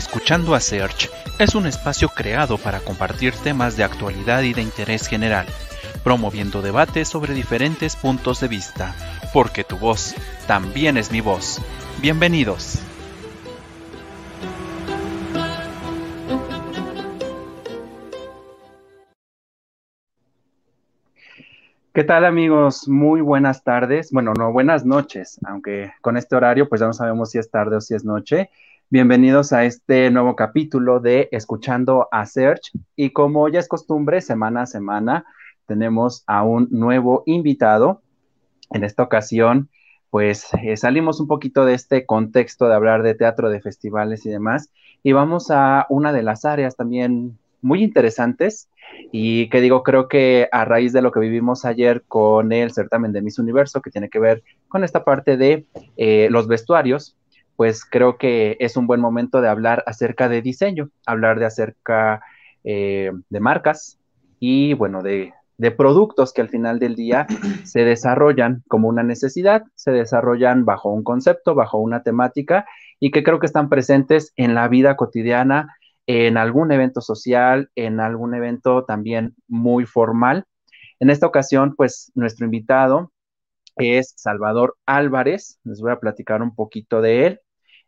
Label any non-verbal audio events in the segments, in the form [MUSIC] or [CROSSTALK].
Escuchando a Search es un espacio creado para compartir temas de actualidad y de interés general, promoviendo debates sobre diferentes puntos de vista, porque tu voz también es mi voz. Bienvenidos. ¿Qué tal amigos? Muy buenas tardes. Bueno, no, buenas noches, aunque con este horario pues ya no sabemos si es tarde o si es noche. Bienvenidos a este nuevo capítulo de Escuchando a Search. Y como ya es costumbre, semana a semana tenemos a un nuevo invitado. En esta ocasión, pues eh, salimos un poquito de este contexto de hablar de teatro, de festivales y demás. Y vamos a una de las áreas también muy interesantes. Y que digo, creo que a raíz de lo que vivimos ayer con el certamen de Miss Universo, que tiene que ver con esta parte de eh, los vestuarios, pues creo que es un buen momento de hablar acerca de diseño, hablar de acerca eh, de marcas y bueno, de, de productos que al final del día [CLEARS THROAT] se desarrollan como una necesidad, se desarrollan bajo un concepto, bajo una temática y que creo que están presentes en la vida cotidiana, en algún evento social, en algún evento también muy formal. En esta ocasión, pues nuestro invitado es Salvador Álvarez, les voy a platicar un poquito de él.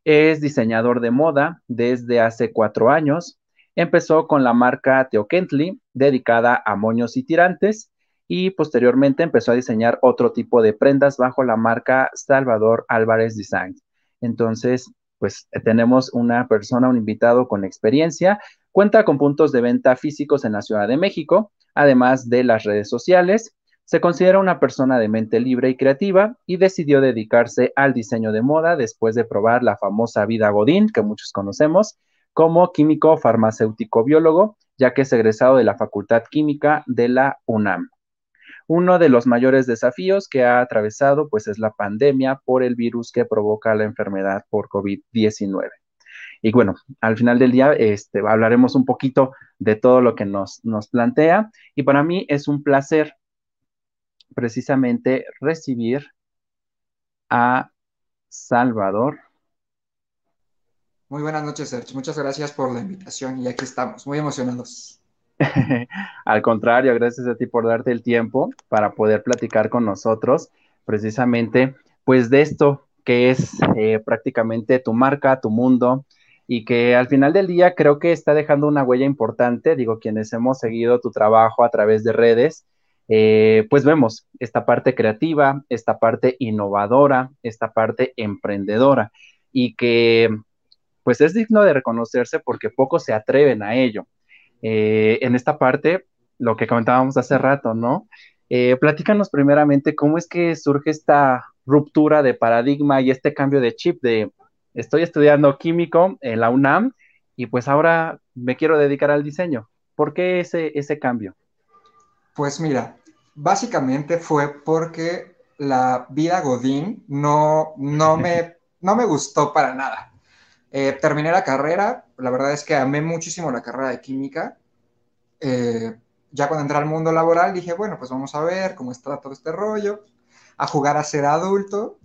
Es diseñador de moda desde hace cuatro años. Empezó con la marca Teo Kentley, dedicada a moños y tirantes, y posteriormente empezó a diseñar otro tipo de prendas bajo la marca Salvador Álvarez Design. Entonces, pues tenemos una persona, un invitado con experiencia, cuenta con puntos de venta físicos en la Ciudad de México, además de las redes sociales, se considera una persona de mente libre y creativa y decidió dedicarse al diseño de moda después de probar la famosa vida Godín, que muchos conocemos, como químico farmacéutico biólogo, ya que es egresado de la Facultad Química de la UNAM. Uno de los mayores desafíos que ha atravesado pues es la pandemia por el virus que provoca la enfermedad por COVID-19. Y bueno, al final del día este, hablaremos un poquito de todo lo que nos, nos plantea. Y para mí es un placer precisamente recibir a Salvador. Muy buenas noches, Sergio. Muchas gracias por la invitación y aquí estamos, muy emocionados. [LAUGHS] Al contrario, gracias a ti por darte el tiempo para poder platicar con nosotros precisamente pues de esto que es eh, prácticamente tu marca, tu mundo y que al final del día creo que está dejando una huella importante. Digo, quienes hemos seguido tu trabajo a través de redes, eh, pues vemos esta parte creativa, esta parte innovadora, esta parte emprendedora y que pues es digno de reconocerse porque pocos se atreven a ello. Eh, en esta parte, lo que comentábamos hace rato, ¿no? Eh, platícanos primeramente cómo es que surge esta ruptura de paradigma y este cambio de chip de estoy estudiando químico en la UNAM y pues ahora me quiero dedicar al diseño. ¿Por qué ese, ese cambio? Pues mira, básicamente fue porque la vida Godín no, no, me, [LAUGHS] no me gustó para nada. Eh, terminé la carrera, la verdad es que amé muchísimo la carrera de química. Eh, ya cuando entré al mundo laboral dije, bueno, pues vamos a ver cómo está todo este rollo, a jugar a ser adulto.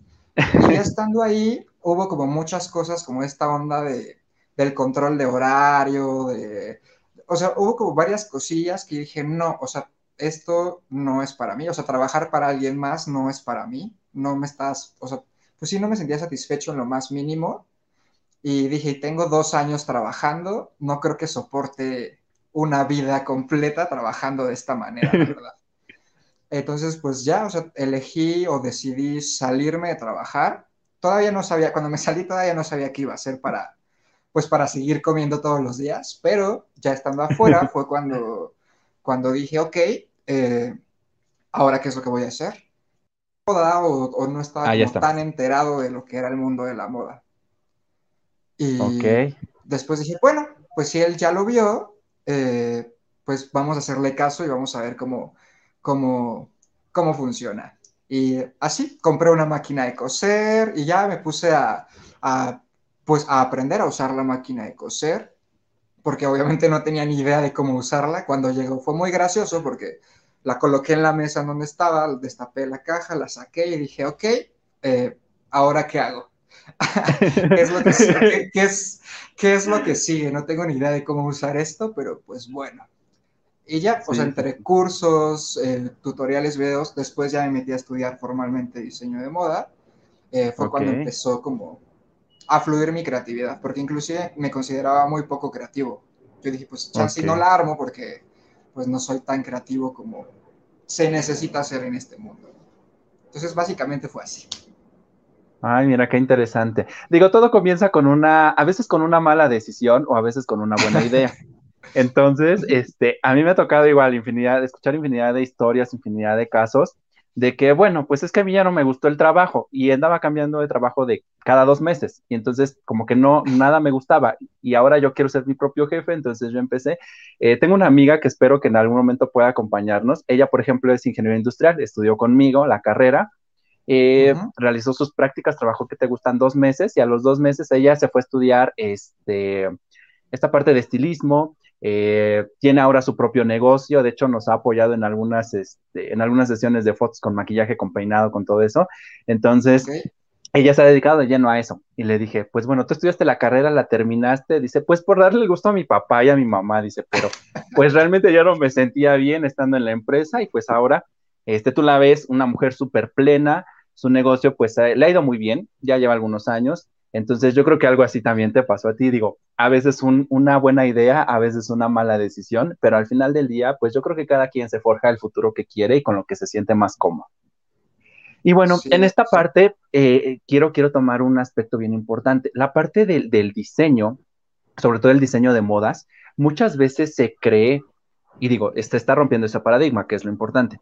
Y estando ahí, hubo como muchas cosas, como esta onda de, del control de horario, de, o sea, hubo como varias cosillas que dije, no, o sea, esto no es para mí, o sea, trabajar para alguien más no es para mí, no me estás, o sea, pues sí, no me sentía satisfecho en lo más mínimo. Y dije, tengo dos años trabajando, no creo que soporte una vida completa trabajando de esta manera, [LAUGHS] ¿verdad? Entonces, pues ya, o sea, elegí o decidí salirme de trabajar. Todavía no sabía, cuando me salí todavía no sabía qué iba a hacer para, pues para seguir comiendo todos los días, pero ya estando afuera [LAUGHS] fue cuando, cuando dije, ok, eh, ahora qué es lo que voy a hacer. Moda o, o no estaba Ah, tan enterado de lo que era el mundo de la moda. Y después dije, bueno, pues si él ya lo vio, eh, pues vamos a hacerle caso y vamos a ver cómo, cómo, cómo funciona. Y así, compré una máquina de coser y ya me puse a, a, pues, a aprender a usar la máquina de coser, porque obviamente no tenía ni idea de cómo usarla. Cuando llegó fue muy gracioso porque la coloqué en la mesa donde estaba, destapé la caja, la saqué y dije, ok, eh, ¿ahora qué hago? [LAUGHS] ¿Qué, es lo que, sigue? es, ¿Qué es lo que sigue? No tengo ni idea de cómo usar esto, pero pues bueno. Y ya, pues entre cursos, eh, tutoriales, videos, después ya me metí a estudiar formalmente diseño de moda. Eh, fue cuando empezó como a fluir mi creatividad, porque inclusive me consideraba muy poco creativo. Yo dije, pues ya si no la armo porque pues no soy tan creativo como se necesita hacer en este mundo. Entonces básicamente fue así. Ay, mira, qué interesante. Digo, todo comienza con una, a veces con una mala decisión o a veces con una buena idea. [LAUGHS] Entonces, este, a mí me ha tocado igual infinidad, escuchar infinidad de historias, infinidad de casos de que, bueno, pues es que a mí ya no me gustó el trabajo y andaba cambiando de trabajo de cada dos meses y entonces como que no, nada me gustaba y ahora yo quiero ser mi propio jefe, entonces yo empecé. Eh, tengo una amiga que espero que en algún momento pueda acompañarnos. Ella, por ejemplo, es ingeniero industrial, estudió conmigo la carrera. Eh, realizó sus prácticas, trabajó que te gustan dos meses y a los dos meses ella se fue a estudiar este, esta parte de estilismo, eh, tiene ahora su propio negocio, de hecho nos ha apoyado en algunas, este, en algunas sesiones de fotos con maquillaje, con peinado, con todo eso. Entonces, ella se ha dedicado de lleno a eso. Y le dije, pues bueno, tú estudiaste la carrera, la terminaste, dice, pues por darle el gusto a mi papá y a mi mamá, dice, pero pues realmente yo no me sentía bien estando en la empresa y pues ahora, este, tú la ves, una mujer súper plena, su negocio pues le ha ido muy bien, ya lleva algunos años, entonces yo creo que algo así también te pasó a ti. Digo, a veces una buena idea, a veces una mala decisión, pero al final del día, pues yo creo que cada quien se forja el futuro que quiere y con lo que se siente más cómodo. Y bueno, en esta parte eh, quiero, quiero tomar un aspecto bien importante. La parte del, del diseño, sobre todo el diseño de modas, muchas veces se cree, y digo, este está rompiendo ese paradigma, que es lo importante,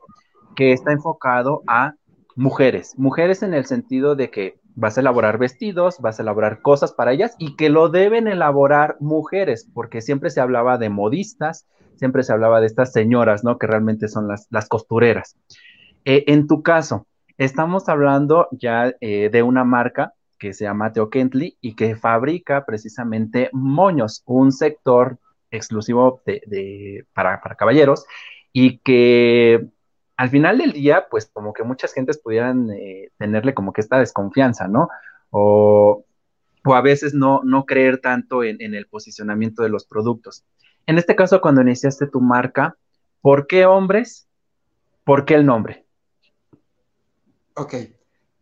que está enfocado a mujeres, mujeres en el sentido de que vas a elaborar vestidos, vas a elaborar cosas para ellas y que lo deben elaborar mujeres, porque siempre se hablaba de modistas, siempre se hablaba de estas señoras, ¿no? Que realmente son las, las costureras. Eh, en tu caso, estamos hablando ya eh, de una marca que se llama Teo Kentley y que fabrica precisamente moños, un sector exclusivo de, para, para caballeros y que al final del día, pues como que muchas gentes pudieran eh, tenerle como que esta desconfianza, ¿no? O, a veces no, no creer tanto en, el posicionamiento de los productos. En este caso, cuando iniciaste tu marca, ¿por qué hombres? ¿Por qué el nombre? Ok,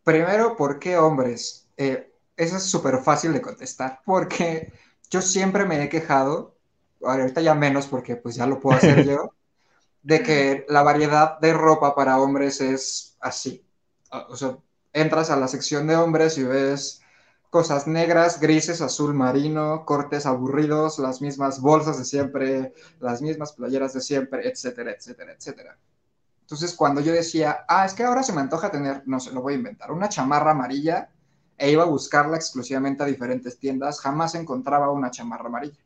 primero, ¿por qué hombres? Eh, eso es súper fácil de contestar, porque yo siempre me he quejado, ahorita ya menos porque pues ya lo puedo hacer [LAUGHS] yo, de que la variedad de ropa para hombres es así. O sea, entras a la sección de hombres y ves cosas negras, grises, azul marino, cortes aburridos, las mismas bolsas de siempre, las mismas playeras de siempre, etcétera, etcétera, etcétera. Entonces, cuando yo decía, ah, es que ahora se me antoja tener, no sé, lo voy a inventar, una chamarra amarilla, e iba a buscarla exclusivamente a diferentes tiendas, jamás encontraba una chamarra amarilla.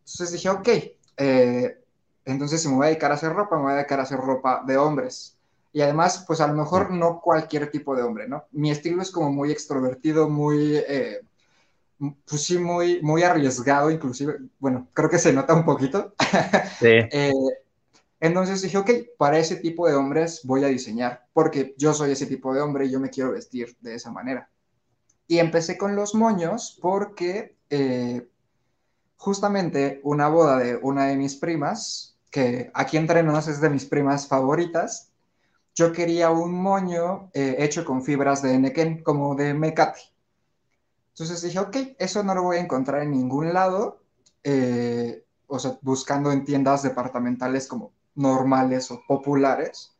Entonces dije, ok, eh, entonces, si me voy a dedicar a hacer ropa, me voy a dedicar a hacer ropa de hombres. Y además, pues a lo mejor no cualquier tipo de hombre, ¿no? Mi estilo es como muy extrovertido, muy, eh, pues sí, muy, muy arriesgado, inclusive, bueno, creo que se nota un poquito. Sí. [LAUGHS] Eh, entonces dije, ok, para ese tipo de hombres voy a diseñar, porque yo soy ese tipo de hombre y yo me quiero vestir de esa manera. Y empecé con los moños porque eh, justamente una boda de una de mis primas, que aquí entre nos es de mis primas favoritas, yo quería un moño eh, hecho con fibras de Nequén, como de mecate. Entonces dije, ok, eso no lo voy a encontrar en ningún lado, eh, o sea, buscando en tiendas departamentales como normales o populares.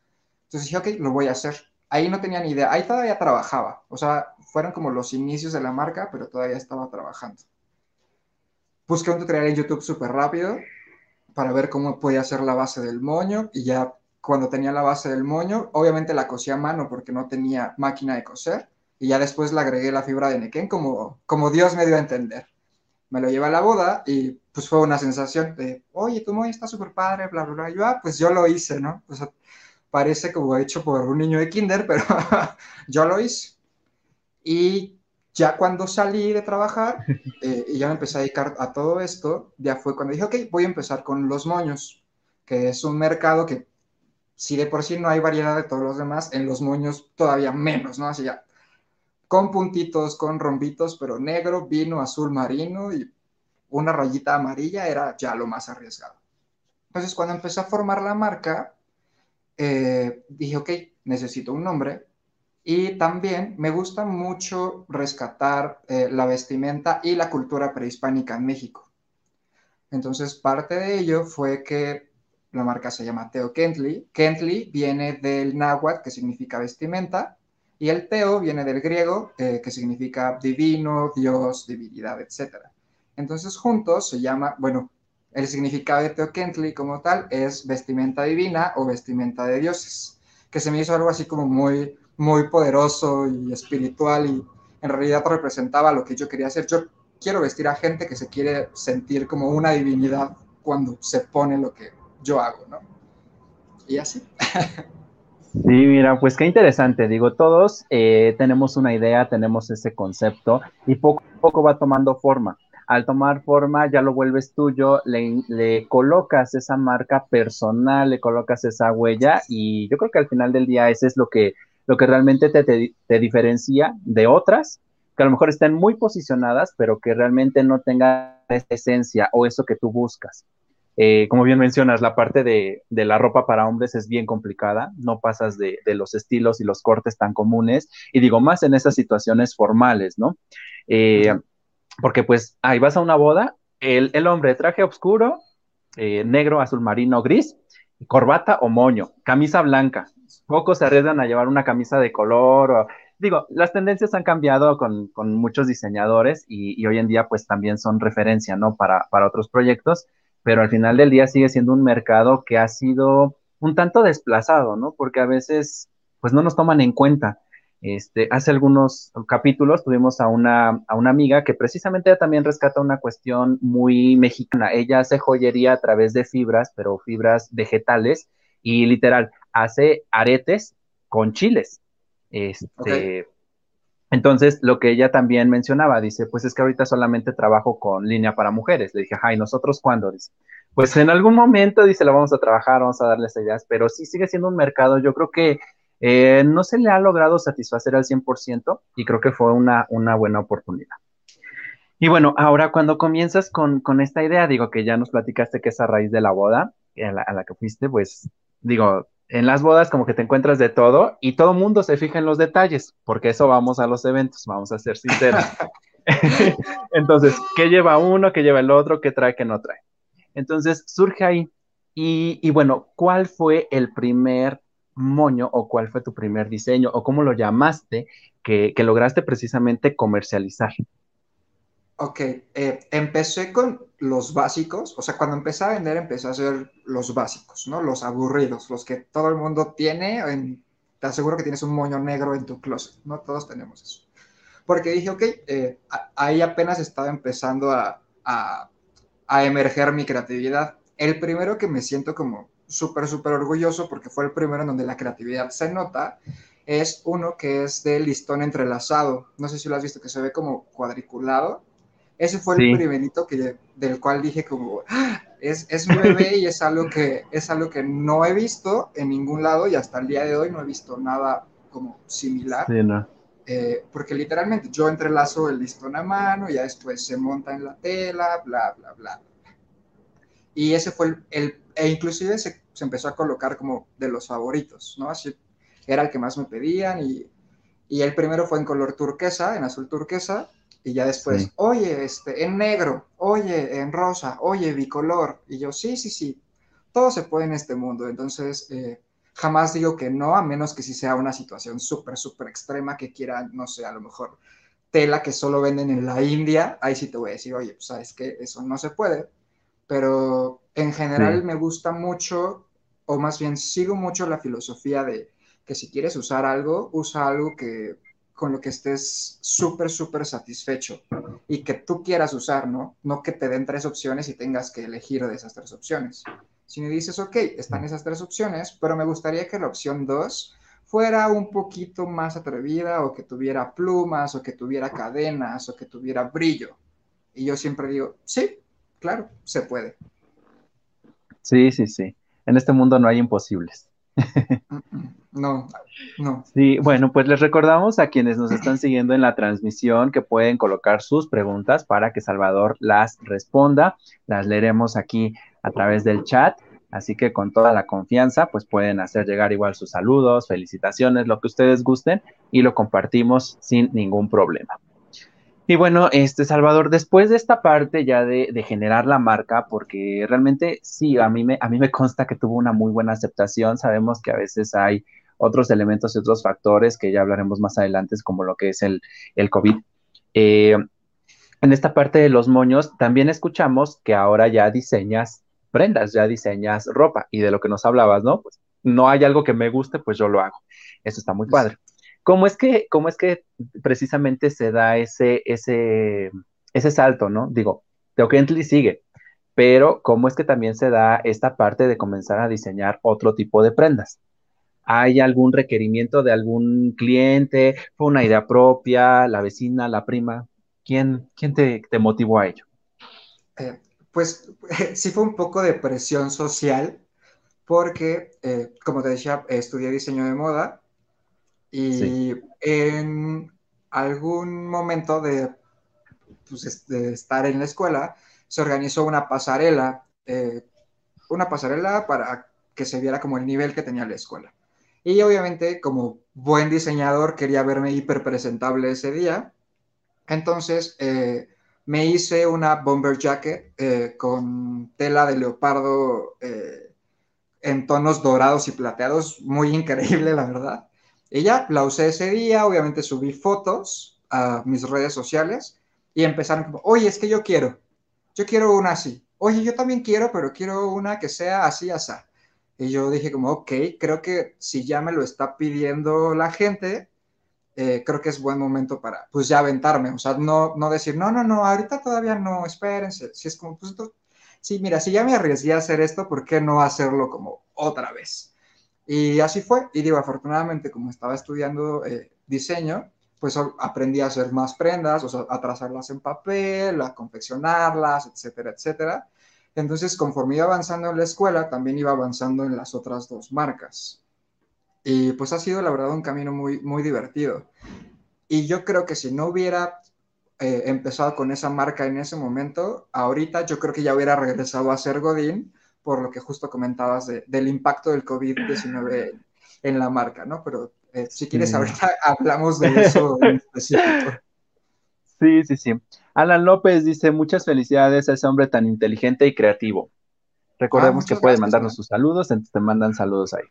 Entonces dije, ok, lo voy a hacer. Ahí no tenía ni idea, ahí todavía trabajaba, o sea, fueron como los inicios de la marca, pero todavía estaba trabajando. Busqué un tutorial en YouTube súper rápido, para ver cómo podía hacer la base del moño y ya cuando tenía la base del moño, obviamente la cosía a mano porque no tenía máquina de coser y ya después le agregué la fibra de nequén como, como Dios me dio a entender. Me lo llevé a la boda y pues fue una sensación de, oye, tu moño está súper padre, bla, bla, bla. yo, ah, pues yo lo hice, ¿no? O sea, parece como hecho por un niño de kinder, pero [LAUGHS] yo lo hice. Y ya cuando salí de trabajar [LAUGHS] eh, y ya me empecé a dedicar a todo esto, ya fue cuando dije, ok, voy a empezar con los moños, que es un mercado que si de por sí no hay variedad de todos los demás, en los moños todavía menos, ¿no? Así ya, con puntitos, con rombitos, pero negro, vino, azul marino y una rayita amarilla era ya lo más arriesgado. Entonces, cuando empecé a formar la marca, eh, dije, ok, necesito un nombre. Y también me gusta mucho rescatar eh, la vestimenta y la cultura prehispánica en México. Entonces, parte de ello fue que la marca se llama Teo Kentley. Kentley viene del náhuatl, que significa vestimenta, y el Teo viene del griego, eh, que significa divino, Dios, divinidad, etc. Entonces, juntos se llama, bueno, el significado de Teo Kentley como tal es vestimenta divina o vestimenta de dioses, que se me hizo algo así como muy, muy poderoso y espiritual y en realidad representaba lo que yo quería hacer. Yo quiero vestir a gente que se quiere sentir como una divinidad cuando se pone lo que yo hago, ¿no? Y así. Sí, mira, pues qué interesante. Digo, todos eh, tenemos una idea, tenemos ese concepto y poco a poco va tomando forma al tomar forma ya lo vuelves tuyo, le, colocas esa marca personal, le colocas esa huella y yo creo que al final del día ese es lo que, lo que realmente te, te, diferencia de otras que a lo mejor estén muy posicionadas, pero que realmente no tengan esa esencia o eso que tú buscas. Eh, como bien mencionas, la parte de, de, la ropa para hombres es bien complicada, no pasas de, de, los estilos y los cortes tan comunes, y digo más en esas situaciones formales, ¿no? Eh, porque pues ahí vas a una boda, el, el hombre traje oscuro, eh, negro, azul marino, gris, corbata o moño, camisa blanca. Pocos se arriesgan a llevar una camisa de color. digo, las tendencias han cambiado con, con muchos diseñadores y, y, hoy en día pues también son referencia, ¿no? Para, para otros proyectos, pero al final del día sigue siendo un mercado que ha sido un tanto desplazado, ¿no? Porque a veces pues no nos toman en cuenta. Este, hace algunos capítulos tuvimos a una, a una amiga que precisamente también rescata una cuestión muy mexicana. Ella hace joyería a través de fibras, pero fibras vegetales, y literal, hace aretes con chiles. Este, Entonces, lo que ella también mencionaba, dice, pues es que ahorita solamente trabajo con línea para mujeres. Le dije, ay, ¿nosotros cuándo? Dice, pues en algún momento, dice, lo vamos a trabajar, vamos a darles ideas, pero sí sigue siendo un mercado, yo creo que eh, no se le ha logrado satisfacer al 100% y creo que fue una, una buena oportunidad. Y bueno, ahora cuando comienzas con, con, esta idea, digo que ya nos platicaste que es a raíz de la boda a la, a la, que fuiste, pues digo, en las bodas como que te encuentras de todo y todo mundo se fija en los detalles, porque eso vamos a los eventos, vamos a ser sinceros. [LAUGHS] [LAUGHS] Entonces, ¿qué lleva uno, qué lleva el otro, qué trae, qué no trae? Entonces, surge ahí. Y, y bueno, ¿cuál fue el primer moño o cuál fue tu primer diseño o cómo lo llamaste que, lograste precisamente comercializar? Ok, eh, empecé con los básicos, o sea, cuando empecé a vender empecé a hacer los básicos, ¿no? Los aburridos, los que todo el mundo tiene, te aseguro que tienes un moño negro en tu closet, ¿no? Todos tenemos eso. Porque dije, ok, eh, ahí apenas estaba empezando a, a emerger mi creatividad. El primero que me siento como súper, súper orgulloso porque fue el primero en donde la creatividad se nota, es uno que es de listón entrelazado. No sé si lo has visto, que se ve como cuadriculado. Ese fue el primerito que, del cual dije como, ¡Ah! es, es bebé y es algo, que, es algo que no he visto en ningún lado y hasta el día de hoy no he visto nada como similar. Eh, porque literalmente yo entrelazo el listón a mano, y ya después se monta en la tela, bla, bla, bla. Y ese fue el, el e inclusive se, se, empezó a colocar como de los favoritos, ¿no? Así era el que más me pedían y, y el primero fue en color turquesa, en azul turquesa, y ya después, oye, este, en negro, oye, en rosa, oye, bicolor, y yo, sí, sí, sí, todo se puede en este mundo, entonces eh, jamás digo que no, a menos que si sea una situación súper, súper extrema que quiera, no sé, a lo mejor tela que solo venden en la India, ahí sí te voy a decir, oye, pues sabes que eso no se puede, pero en general me gusta mucho, o más bien sigo mucho la filosofía de que si quieres usar algo, usa algo que con lo que estés súper, súper satisfecho y que tú quieras usar, ¿no? No que te den tres opciones y tengas que elegir de esas tres opciones. Si me dices, ok, están esas tres opciones, pero me gustaría que la opción dos fuera un poquito más atrevida o que tuviera plumas o que tuviera cadenas o que tuviera brillo. Y yo siempre digo, sí, claro, se puede. Sí, sí, sí. En este mundo no hay imposibles. No, no. Sí, bueno, pues les recordamos a quienes nos están [CLEARS THROAT] siguiendo en la transmisión que pueden colocar sus preguntas para que Salvador las responda. Las leeremos aquí a través del chat. Así que con toda la confianza, pues pueden hacer llegar igual sus saludos, felicitaciones, lo que ustedes gusten y lo compartimos sin ningún problema. Y bueno, este Salvador, después de esta parte ya de, generar la marca, porque realmente sí, a mí, me, a mí me consta que tuvo una muy buena aceptación. Sabemos que a veces hay otros elementos y otros factores que ya hablaremos más adelante, como lo que es el, el COVID. Eh, en esta parte de los moños, también escuchamos que ahora ya diseñas prendas, ya diseñas ropa y de lo que nos hablabas, ¿no? Pues no hay algo que me guste, pues yo lo hago. Eso está muy padre. ¿Cómo es que, cómo es que precisamente se da ese, ese, ese salto, ¿no? Digo, Teocentli sigue, pero ¿cómo es que también se da esta parte de comenzar a diseñar otro tipo de prendas? ¿Hay algún requerimiento de algún cliente? ¿Fue una idea propia? ¿La vecina, la prima? ¿Quién, quién te, motivó a ello? Eh, pues [LAUGHS] sí fue un poco de presión social, porque, eh, como te decía, estudié diseño de moda y en algún momento pues, de, estar en la escuela, se organizó una pasarela, eh, una pasarela para que se viera como el nivel que tenía la escuela. Y obviamente, como buen diseñador, quería verme hiper presentable ese día. Entonces, eh, me hice una bomber jacket eh, con tela de leopardo en tonos dorados y plateados, muy increíble, la verdad. Y ya la usé ese día, obviamente subí fotos a mis redes sociales y empezaron como, oye, es que yo quiero, yo quiero una así. Oye, yo también quiero, pero quiero una que sea así, así. Y yo dije como, ok, creo que si ya me lo está pidiendo la gente, eh, creo que es buen momento para, pues ya aventarme. O sea, no, no decir, no, no, no, ahorita todavía no, espérense. Si es como, pues, sí, mira, si ya me arriesgué a hacer esto, ¿por qué no hacerlo como otra vez? Y así fue. Y digo, afortunadamente, como estaba estudiando eh, diseño, pues aprendí a hacer más prendas, o sea, a trazarlas en papel, a confeccionarlas, etcétera, etcétera. Entonces, conforme iba avanzando en la escuela, también iba avanzando en las otras dos marcas. Y pues ha sido, la verdad, un camino muy, muy divertido. Y yo creo que si no hubiera eh, empezado con esa marca en ese momento, ahorita yo creo que ya hubiera regresado a ser Godín, por lo que justo comentabas del impacto del COVID-19 en la marca, ¿no? Pero eh, si quieres, ahorita [LAUGHS] hablamos de eso en específico. Sí, sí, sí. Alan López dice, muchas felicidades a ese hombre tan inteligente y creativo. Recordemos ah, que puede mandarnos sus saludos, entonces te mandan saludos ahí.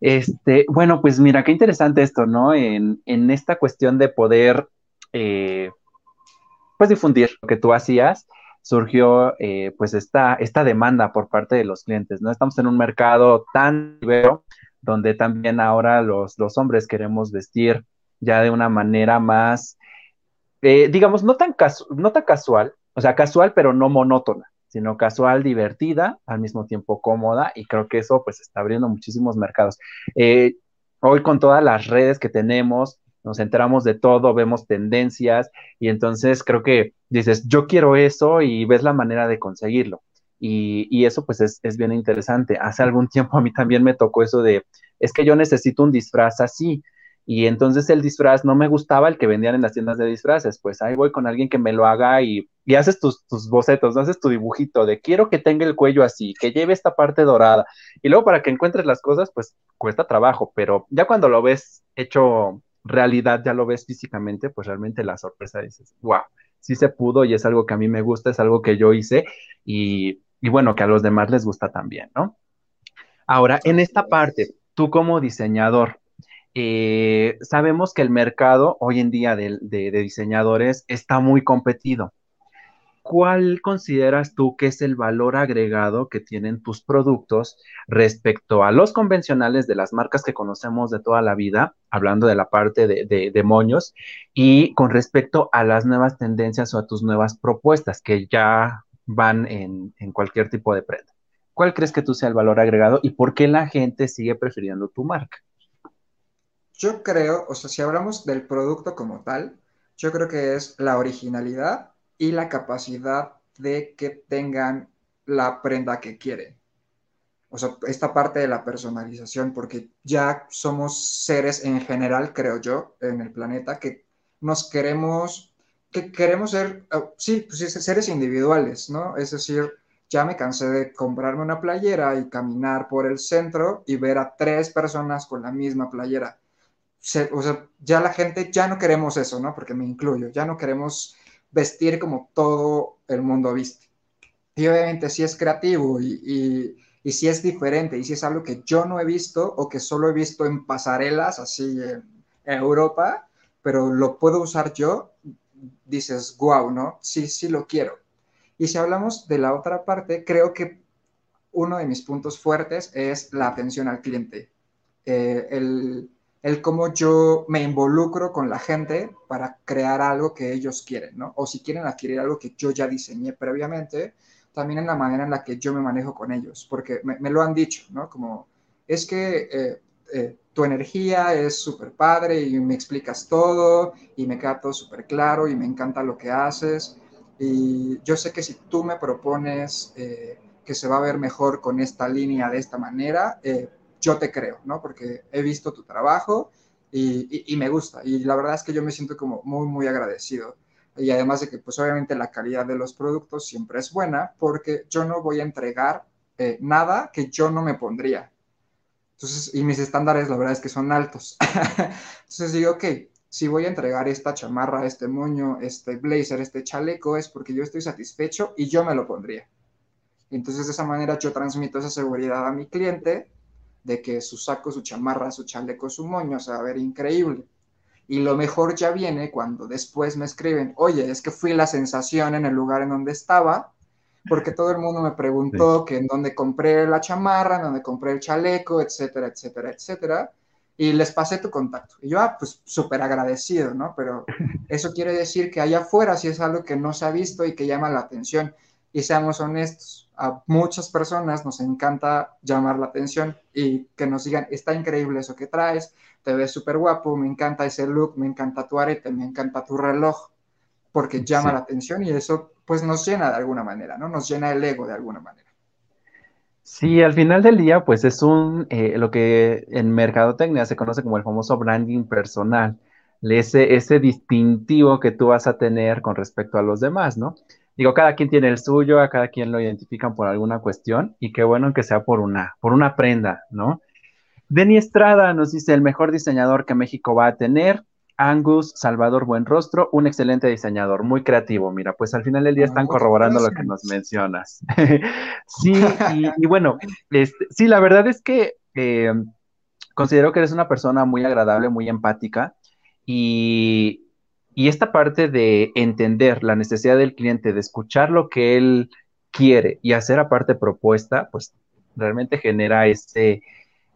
Este, bueno, pues mira, qué interesante esto, ¿no? En, esta cuestión de poder, eh, pues difundir lo que tú hacías surgió eh, pues esta, esta demanda por parte de los clientes, ¿no? Estamos en un mercado tan diverso donde también ahora los, los hombres queremos vestir ya de una manera más, eh, digamos, no tan, no tan casual, o sea, casual pero no monótona, sino casual, divertida, al mismo tiempo cómoda, y creo que eso pues está abriendo muchísimos mercados. Eh, hoy con todas las redes que tenemos, nos enteramos de todo, vemos tendencias y entonces creo que dices, yo quiero eso y ves la manera de conseguirlo. Y, eso pues es, bien interesante. Hace algún tiempo a mí también me tocó eso de, es que yo necesito un disfraz así. Y entonces el disfraz no me gustaba el que vendían en las tiendas de disfraces, pues ahí voy con alguien que me lo haga y, y haces tus, tus, bocetos, haces tu dibujito de quiero que tenga el cuello así, que lleve esta parte dorada. Y luego para que encuentres las cosas, pues cuesta trabajo, pero ya cuando lo ves hecho realidad ya lo ves físicamente, pues realmente la sorpresa dices, wow, sí se pudo y es algo que a mí me gusta, es algo que yo hice y, bueno, que a los demás les gusta también, ¿no? Ahora, en esta parte, tú como diseñador, eh, sabemos que el mercado hoy en día de, de diseñadores está muy competido. ¿cuál consideras tú que es el valor agregado que tienen tus productos respecto a los convencionales de las marcas que conocemos de toda la vida, hablando de la parte de, moños, y con respecto a las nuevas tendencias o a tus nuevas propuestas que ya van en, en cualquier tipo de prenda? ¿Cuál crees que tú sea el valor agregado y por qué la gente sigue prefiriendo tu marca? Yo creo, o sea, si hablamos del producto como tal, yo creo que es la originalidad y la capacidad de que tengan la prenda que quieren. o sea, esta parte de la personalización, porque ya somos seres en general, creo yo, en el planeta, que nos queremos, que queremos ser, oh, sí, pues seres individuales, ¿no? Es decir, ya me cansé de comprarme una playera y caminar por el centro y ver a tres personas con la misma playera. O sea, ya la gente, ya no queremos eso, ¿no? Porque me incluyo, ya no queremos vestir como todo el mundo viste. Y obviamente si es creativo y, y, si es diferente y si es algo que yo no he visto o que solo he visto en pasarelas así en, en Europa, pero lo puedo usar yo, dices, wow, ¿no? Sí, sí lo quiero. Y si hablamos de la otra parte, creo que uno de mis puntos fuertes es la atención al cliente. Eh, el, el, cómo yo me involucro con la gente para crear algo que ellos quieren, ¿no? O si quieren adquirir algo que yo ya diseñé previamente, también en la manera en la que yo me manejo con ellos, porque me, lo han dicho, ¿no? Como, es que eh, eh, tu energía es súper padre y me explicas todo y me queda todo súper claro y me encanta lo que haces y yo sé que si tú me propones eh, que se va a ver mejor con esta línea de esta manera, yo te creo, ¿no? Porque he visto tu trabajo y, me gusta. Y la verdad es que yo me siento como muy, muy agradecido. Y además de que, pues obviamente la calidad de los productos siempre es buena, porque yo no voy a entregar eh, nada que yo no me pondría. Entonces, y mis estándares, la verdad es que son altos. [LAUGHS] Entonces digo, ok, si voy a entregar esta chamarra, este moño, este blazer, este chaleco, es porque yo estoy satisfecho y yo me lo pondría. Entonces de esa manera yo transmito esa seguridad a mi cliente de que su saco, su chamarra, su chaleco, su moño se va a ver increíble. Y lo mejor ya viene cuando después me escriben, oye, es que fui la sensación en el lugar en donde estaba, porque todo el mundo me preguntó que en dónde compré la chamarra, en dónde compré el chaleco, etcétera, etcétera, etcétera y les pasé tu contacto. Y yo, ah, pues súper agradecido, ¿no? Pero [LAUGHS] eso quiere decir que allá afuera sí es algo que no se ha visto y que llama la atención. Y seamos honestos, a muchas personas nos encanta llamar la atención y que nos digan, está increíble eso que traes, te ves súper guapo, me encanta ese look, me encanta tu arete, me encanta tu reloj, porque llama la atención y eso pues nos llena de alguna manera, ¿no? Nos llena el ego de alguna manera. Sí, al final del día, pues es un, eh, lo que en mercadotecnia se conoce como el famoso branding personal, ese, ese distintivo que tú vas a tener con respecto a los demás, ¿no? Digo, cada quien tiene el suyo, a cada quien lo identifican por alguna cuestión, y qué bueno que sea por una, por una prenda, ¿no? Denny Estrada nos dice, el mejor diseñador que México va a tener, Angus Salvador Buenrostro, un excelente diseñador, muy creativo. Mira, pues al final del día están corroborando lo que nos mencionas. [LAUGHS] sí, y, bueno, este, sí, la verdad es que eh, considero que eres una persona muy agradable, muy empática y, y esta parte de entender la necesidad del cliente, de escuchar lo que él quiere y hacer aparte propuesta, pues realmente genera ese,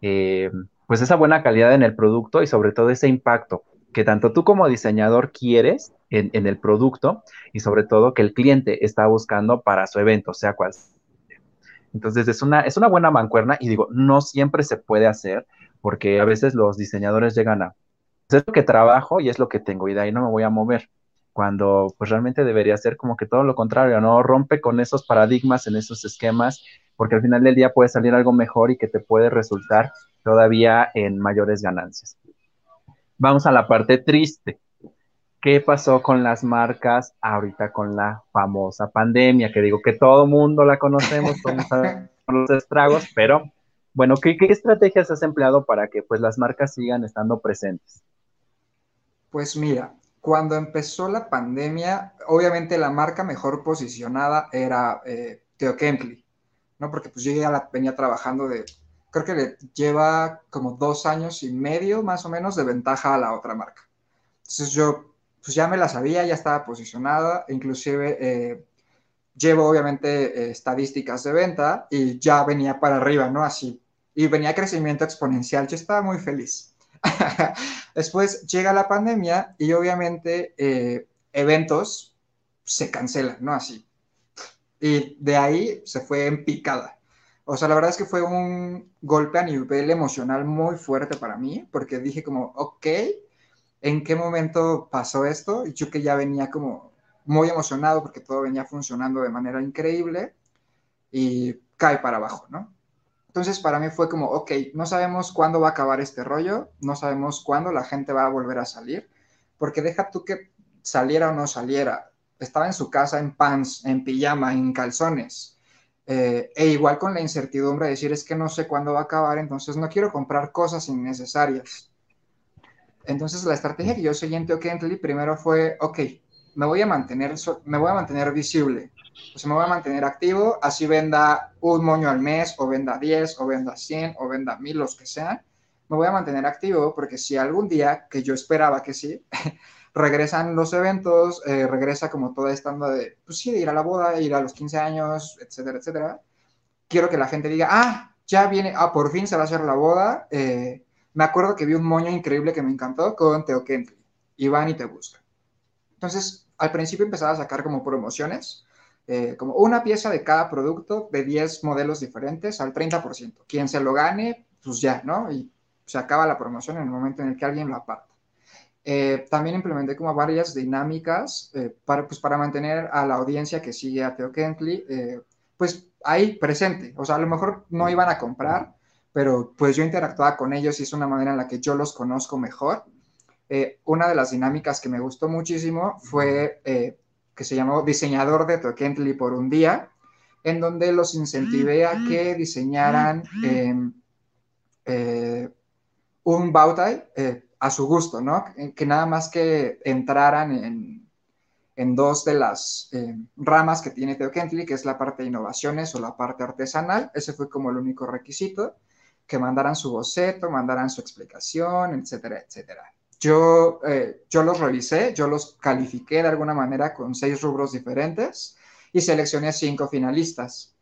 eh, pues esa buena calidad en el producto y sobre todo ese impacto que tanto tú como diseñador quieres en, el producto y sobre todo que el cliente está buscando para su evento, sea cual sea. Entonces es una, es una buena mancuerna y digo, no siempre se puede hacer porque a veces los diseñadores llegan a, es lo que trabajo y es lo que tengo y de ahí no me voy a mover. Cuando pues realmente debería ser como que todo lo contrario, ¿no? Rompe con esos paradigmas, en esos esquemas, porque al final del día puede salir algo mejor y que te puede resultar todavía en mayores ganancias. Vamos a la parte triste. ¿Qué pasó con las marcas ahorita con la famosa pandemia? Que digo que todo mundo la conocemos, todos [LAUGHS] los estragos, pero bueno, ¿qué, estrategias has empleado para que pues las marcas sigan estando presentes? Pues mira, cuando empezó la pandemia, obviamente la marca mejor posicionada era eh, Teo Kentley, ¿no? Porque pues yo ya la venía trabajando de creo que le lleva como dos años y medio más o menos de ventaja a la otra marca. Entonces yo pues ya me la sabía, ya estaba posicionada, inclusive eh, llevo obviamente eh, estadísticas de venta y ya venía para arriba, ¿no? Así. Y venía crecimiento exponencial, yo estaba muy feliz. [LAUGHS] Después llega la pandemia y obviamente eh, eventos se cancelan, ¿no? Así. Y de ahí se fue en picada. O sea, la verdad es que fue un golpe a nivel emocional muy fuerte para mí, porque dije como, ok, ¿en qué momento pasó esto? Y yo que ya venía como muy emocionado porque todo venía funcionando de manera increíble y cae para abajo, ¿no? Entonces para mí fue como, ok, no sabemos cuándo va a acabar este rollo, no sabemos cuándo la gente va a volver a salir, porque deja tú que saliera o no saliera, estaba en su casa en pants, en pijama, en calzones. Eh, e igual con la incertidumbre de decir es que no sé cuándo va a acabar, entonces no quiero comprar cosas innecesarias. Entonces la estrategia que yo seguí en Teokently primero fue, ok, me voy a mantener visible, sea, me voy a mantener activo, así venda un moño al mes, o venda 10, o venda 100, o venda 1000, los que sean, me voy a mantener activo porque si algún día, que yo esperaba que sí, [LAUGHS] regresan los eventos, eh, regresa como toda esta onda de, pues sí, ir a la boda, ir a los 15 años, etcétera, etcétera. Quiero que la gente diga, ah, ya viene, ah, por fin se va a hacer la boda. Eh, me acuerdo que vi un moño increíble que me encantó con Teo Kentley. Y van y te buscan. Entonces, al principio empezaba a sacar como promociones, eh, como una pieza de cada producto de 10 modelos diferentes al 30%. Quien se lo gane, pues ya, ¿no? Y se acaba la promoción en el momento en el que alguien lo aparta. Eh, también implementé como varias dinámicas eh, para, pues, para mantener a la audiencia que sigue a Theo Kentley, eh, pues ahí presente. O sea, a lo mejor no iban a comprar, pero pues yo interactuaba con ellos y es una manera en la que yo los conozco mejor. una de las dinámicas que me gustó muchísimo fue que se llamó Diseñador de Theo Kentley por un día, en donde los incentivé a que diseñaran em, un bautai a su gusto, ¿no? Que nada más que entraran en, en dos de las eh, ramas que tiene Theo Kentley, que es la parte de innovaciones o la parte artesanal. Ese fue como el único requisito, que mandaran su boceto, mandaran su explicación, etcétera, etcétera. Yo, eh, yo los revisé, yo los califiqué de alguna manera con seis rubros diferentes y seleccioné cinco finalistas.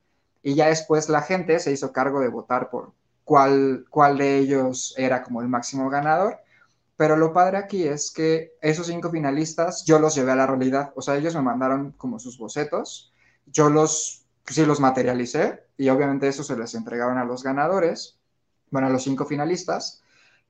Y ya después la gente se hizo cargo de votar por cuál, cuál de ellos era como el máximo ganador pero lo padre aquí es que esos cinco finalistas yo los llevé a la realidad. O sea, ellos me mandaron como sus bocetos. Yo los, sí los materialicé y obviamente eso se les entregaron a los ganadores, bueno, a los cinco finalistas.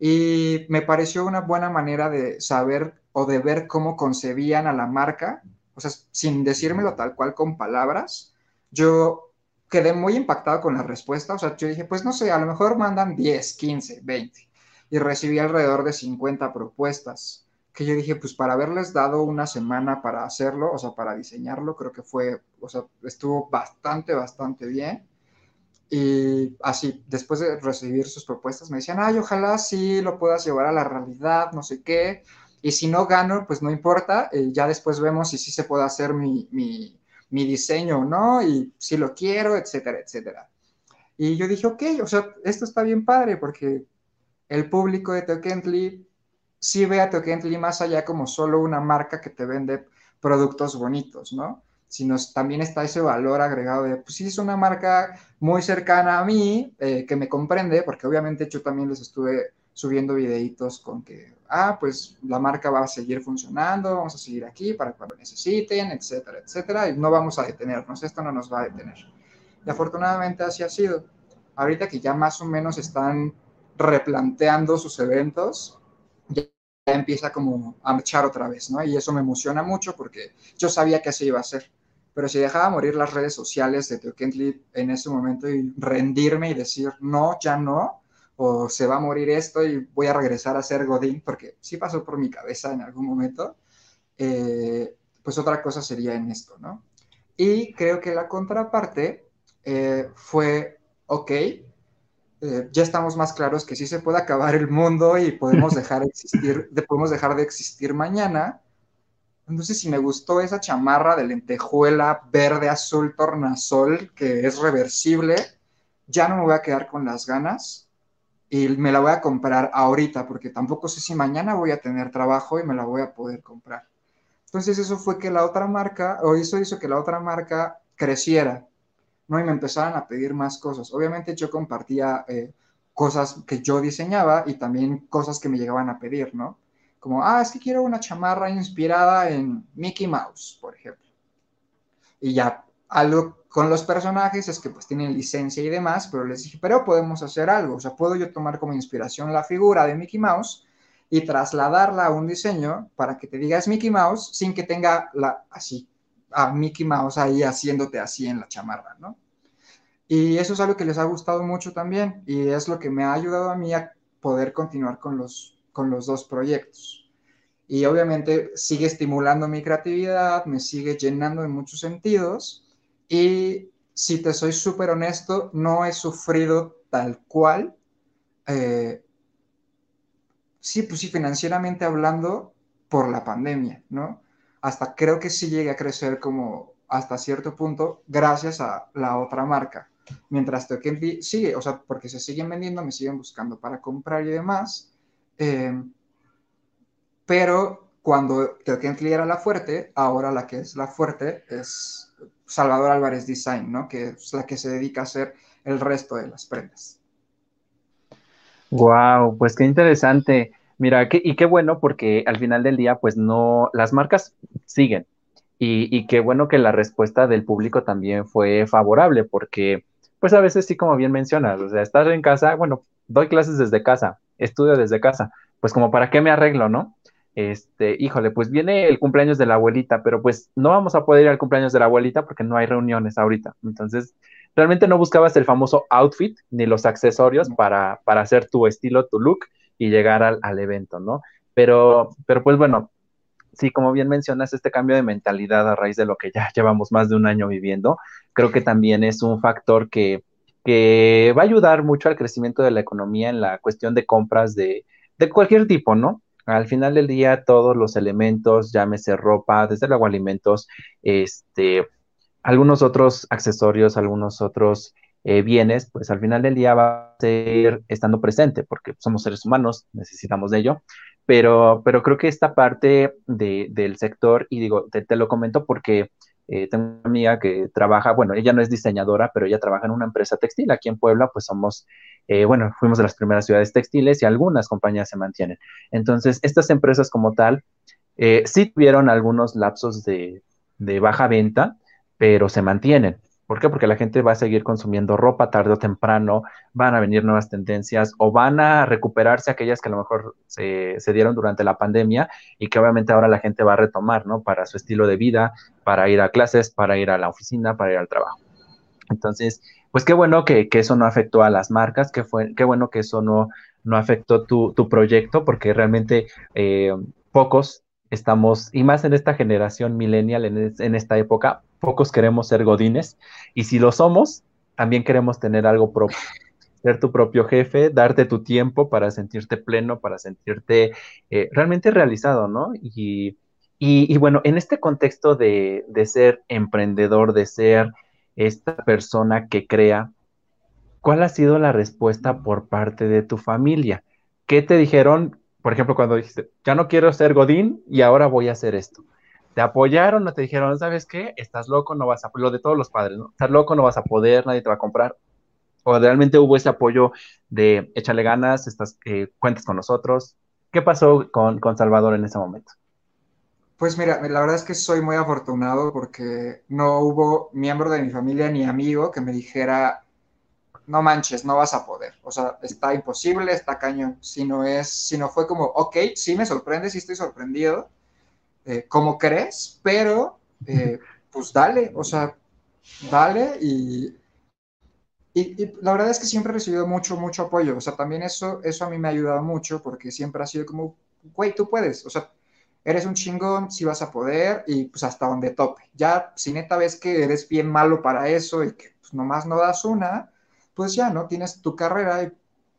Y me pareció una buena manera de saber o de ver cómo concebían a la marca. O sea, sin decírmelo tal cual con palabras, yo quedé muy impactado con la respuesta. O sea, yo dije, pues no sé, a lo mejor mandan 10, 15, 20 y recibí alrededor de 50 propuestas, que yo dije, pues para haberles dado una semana para hacerlo, o sea, para diseñarlo, creo que fue, o sea, estuvo bastante, bastante bien. Y así, después de recibir sus propuestas, me decían, ay, ojalá sí lo puedas llevar a la realidad, no sé qué. Y si no gano, pues no importa, eh, ya después vemos si sí se puede hacer mi, mi, diseño o no, y si lo quiero, etcétera, etcétera. Y yo dije, ok, o sea, esto está bien padre porque el público de Teokently sí ve a Teokently más allá como solo una marca que te vende productos bonitos, ¿no? Sino también está ese valor agregado de, pues sí, es una marca muy cercana a mí, eh, que me comprende, porque obviamente yo también les estuve subiendo videitos con que, ah, pues la marca va a seguir funcionando, vamos a seguir aquí para cuando necesiten, etcétera, etcétera, y no vamos a detenernos, esto no nos va a detener. Y afortunadamente así ha sido. Ahorita que ya más o menos están replanteando sus eventos, ya empieza como a echar otra vez, ¿no? Y eso me emociona mucho porque yo sabía que así iba a ser. Pero si dejaba morir las redes sociales de Teo Kentley en ese momento y rendirme y decir, no, ya no, o se va a morir esto y voy a regresar a ser Godín, porque sí pasó por mi cabeza en algún momento, eh, pues otra cosa sería en esto, ¿no? Y creo que la contraparte eh, fue, ok, eh, ya estamos más claros que sí se puede acabar el mundo y podemos [LAUGHS] dejar de existir, podemos dejar de existir mañana. Entonces, si me gustó esa chamarra de lentejuela verde azul tornasol que es reversible, ya no me voy a quedar con las ganas y me la voy a comprar ahorita porque tampoco sé si mañana voy a tener trabajo y me la voy a poder comprar. Entonces, eso fue que la otra marca, o eso hizo que la otra marca creciera ¿no? Y me empezaron a pedir más cosas. Obviamente yo compartía eh, cosas que yo diseñaba y también cosas que me llegaban a pedir, ¿no? Como, ah, es que quiero una chamarra inspirada en Mickey Mouse, por ejemplo. Y ya, algo con los personajes es que pues tienen licencia y demás, pero les dije, pero podemos hacer algo, o sea, puedo yo tomar como inspiración la figura de Mickey Mouse y trasladarla a un diseño para que te digas Mickey Mouse sin que tenga la así a Mickey Mouse ahí haciéndote así en la chamarra, ¿no? Y eso es algo que les ha gustado mucho también y es lo que me ha ayudado a mí a poder continuar con los, con los dos proyectos. Y obviamente sigue estimulando mi creatividad, me sigue llenando en muchos sentidos y si te soy súper honesto, no he sufrido tal cual. Eh, sí, pues sí, financieramente hablando, por la pandemia, ¿no? Hasta creo que sí llegué a crecer como hasta cierto punto gracias a la otra marca. Mientras Token sigue, o sea, porque se siguen vendiendo, me siguen buscando para comprar y demás. Eh, pero cuando Token era la fuerte, ahora la que es la fuerte es Salvador Álvarez Design, ¿no? Que es la que se dedica a hacer el resto de las prendas. Wow, pues qué interesante. Mira, y qué bueno porque al final del día, pues no, las marcas siguen. Y, qué bueno que la respuesta del público también fue favorable, porque pues a veces sí, como bien mencionas, o sea, estar en casa, bueno, doy clases desde casa, estudio desde casa, pues como para qué me arreglo, ¿no? Este, híjole, pues viene el cumpleaños de la abuelita, pero pues no vamos a poder ir al cumpleaños de la abuelita porque no hay reuniones ahorita. Entonces, realmente no buscabas el famoso outfit ni los accesorios para, para hacer tu estilo, tu look y llegar al, al evento, ¿no? Pero, pero pues bueno, sí, como bien mencionas, este cambio de mentalidad a raíz de lo que ya [LAUGHS] llevamos más de un año viviendo, creo que también es un factor que, que va a ayudar mucho al crecimiento de la economía en la cuestión de compras de, de cualquier tipo, ¿no? Al final del día, todos los elementos, llámese ropa, desde luego alimentos, este, algunos otros accesorios, algunos otros eh, bienes, pues al final del día va a ser estando presente, porque somos seres humanos, necesitamos de ello, pero, pero creo que esta parte del sector, y digo, te, lo comento porque eh, tengo una amiga que trabaja, bueno, ella no es diseñadora, pero ella trabaja en una empresa textil. Aquí en Puebla, pues somos, eh, bueno, fuimos de las primeras ciudades textiles y algunas compañías se mantienen. Entonces, estas empresas como tal, eh, sí tuvieron algunos lapsos de, de baja venta, pero se mantienen. ¿Por qué? Porque la gente va a seguir consumiendo ropa tarde o temprano, van a venir nuevas tendencias o van a recuperarse aquellas que a lo mejor se, dieron durante la pandemia y que obviamente ahora la gente va a retomar, ¿no? Para su estilo de vida, para ir a clases, para ir a la oficina, para ir al trabajo. Entonces, pues qué bueno que, eso no afectó a las marcas, que fue, qué bueno que eso no, no afectó tu, proyecto, porque realmente eh, pocos estamos, y más en esta generación millennial, en, esta época, pocos queremos ser godines, y si lo somos, también queremos tener algo propio, ser tu propio jefe, darte tu tiempo para sentirte pleno, para sentirte eh, realmente realizado, ¿no? Y, bueno, en este contexto de, de ser emprendedor, de ser esta persona que crea, ¿cuál ha sido la respuesta por parte de tu familia? ¿Qué te dijeron por ejemplo, cuando dijiste, ya no quiero ser Godín y ahora voy a hacer esto. ¿Te apoyaron o te dijeron, sabes qué? Estás loco, no vas a, lo de todos los padres, ¿no? Estás loco, no vas a poder, nadie te va a comprar. O realmente hubo ese apoyo de échale ganas, estás, eh, cuentes con nosotros. ¿Qué pasó con, con Salvador en ese momento? Pues mira, la verdad es que soy muy afortunado porque no hubo miembro de mi familia ni amigo que me dijera, no manches, no vas a poder. O sea, está imposible, está cañón. Si no es, si no fue como, ok, sí me sorprende, sí estoy sorprendido, eh, como crees, pero eh, pues dale, o sea, dale y, y, la verdad es que siempre he recibido mucho, mucho apoyo. O sea, también eso, eso a mí me ha ayudado mucho porque siempre ha sido como, güey, tú puedes. O sea, eres un chingón, sí vas a poder y pues hasta donde tope. Ya, si neta ves que eres bien malo para eso y que pues, nomás no das una, pues ya, ¿no? Tienes tu carrera y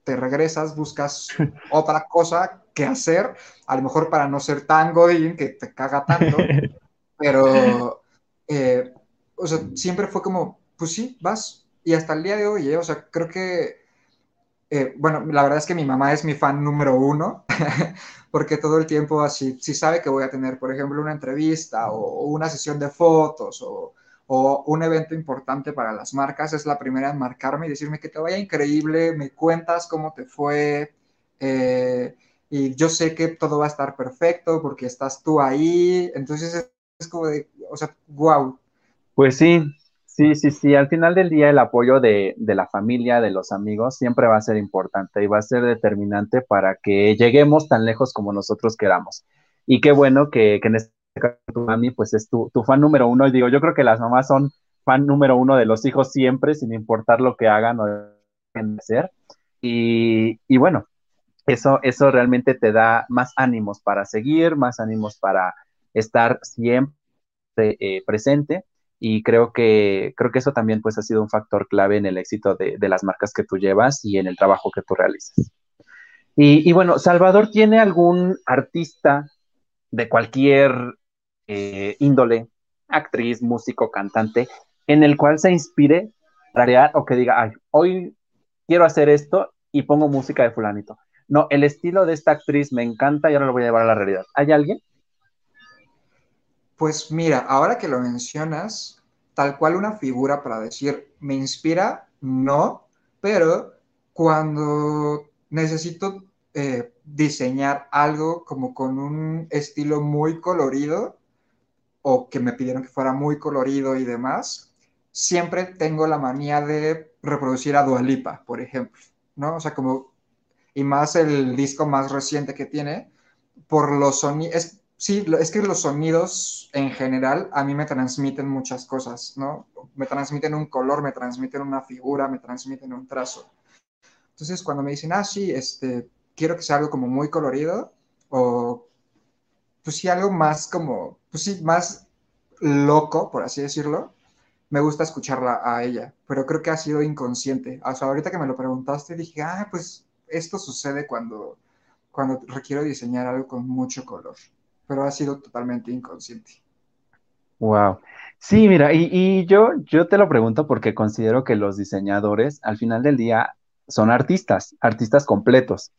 te regresas, buscas [LAUGHS] otra cosa que hacer, a lo mejor para no ser tan godín, que te caga tanto, [LAUGHS] pero, eh, o sea, siempre fue como, pues sí, vas, y hasta el día de hoy, ¿eh? o sea, creo que, eh, bueno, la verdad es que mi mamá es mi fan número uno, [LAUGHS] porque todo el tiempo así, si sabe que voy a tener, por ejemplo, una entrevista o una sesión de fotos o o un evento importante para las marcas, es la primera en marcarme y decirme que te vaya increíble, me cuentas cómo te fue, eh, y yo sé que todo va a estar perfecto porque estás tú ahí, entonces es, como de, o sea, wow. Pues sí, sí, sí, sí, al final del día el apoyo de, la familia, de los amigos, siempre va a ser importante y va a ser determinante para que lleguemos tan lejos como nosotros queramos. Y qué bueno que, que en este tu mami pues es tu, fan número uno y digo, yo creo que las mamás son fan número uno de los hijos siempre, sin importar lo que hagan o de hacer. Y, y bueno, eso, eso realmente te da más ánimos para seguir, más ánimos para estar siempre eh, presente y creo que, creo que eso también pues ha sido un factor clave en el éxito de, de las marcas que tú llevas y en el trabajo que tú realizas. Y, y bueno, Salvador, ¿tiene algún artista de cualquier eh, índole, actriz, músico, cantante, en el cual se inspire para crear o que diga, Ay, hoy quiero hacer esto y pongo música de fulanito? No, el estilo de esta actriz me encanta y ahora lo voy a llevar a la realidad. ¿Hay alguien? Pues mira, ahora que lo mencionas, tal cual una figura para decir, me inspira, no, pero cuando necesito eh, diseñar algo como con un estilo muy colorido o que me pidieron que fuera muy colorido y demás, siempre tengo la manía de reproducir a Dualipa, por ejemplo, ¿no? O sea, como, y más el disco más reciente que tiene, por los sonidos, Sí, es que los sonidos en general a mí me transmiten muchas cosas, ¿no? Me transmiten un color, me transmiten una figura, me transmiten un trazo. Entonces, cuando me dicen, ah, sí, este, quiero que sea algo como muy colorido, o pues sí, algo más como, pues sí, más loco, por así decirlo, me gusta escucharla a ella, pero creo que ha sido inconsciente. O sea, ahorita que me lo preguntaste, dije, ah, pues esto sucede cuando, cuando requiero diseñar algo con mucho color pero ha sido totalmente inconsciente. Wow. Sí, mira, y, yo, yo te lo pregunto porque considero que los diseñadores al final del día son artistas, artistas completos,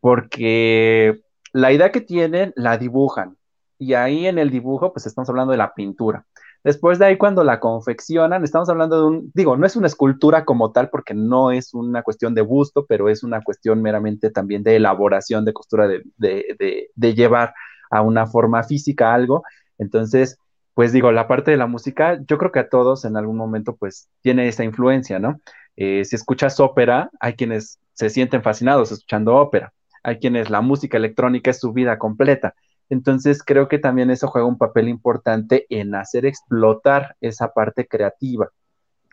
porque la idea que tienen la dibujan y ahí en el dibujo pues estamos hablando de la pintura. Después de ahí cuando la confeccionan, estamos hablando de un, digo, no es una escultura como tal porque no es una cuestión de busto, pero es una cuestión meramente también de elaboración, de costura, de, de, de llevar a una forma física, algo. Entonces, pues digo, la parte de la música, yo creo que a todos en algún momento pues tiene esa influencia, ¿no? Eh, si escuchas ópera, hay quienes se sienten fascinados escuchando ópera, hay quienes la música electrónica es su vida completa. Entonces creo que también eso juega un papel importante en hacer explotar esa parte creativa.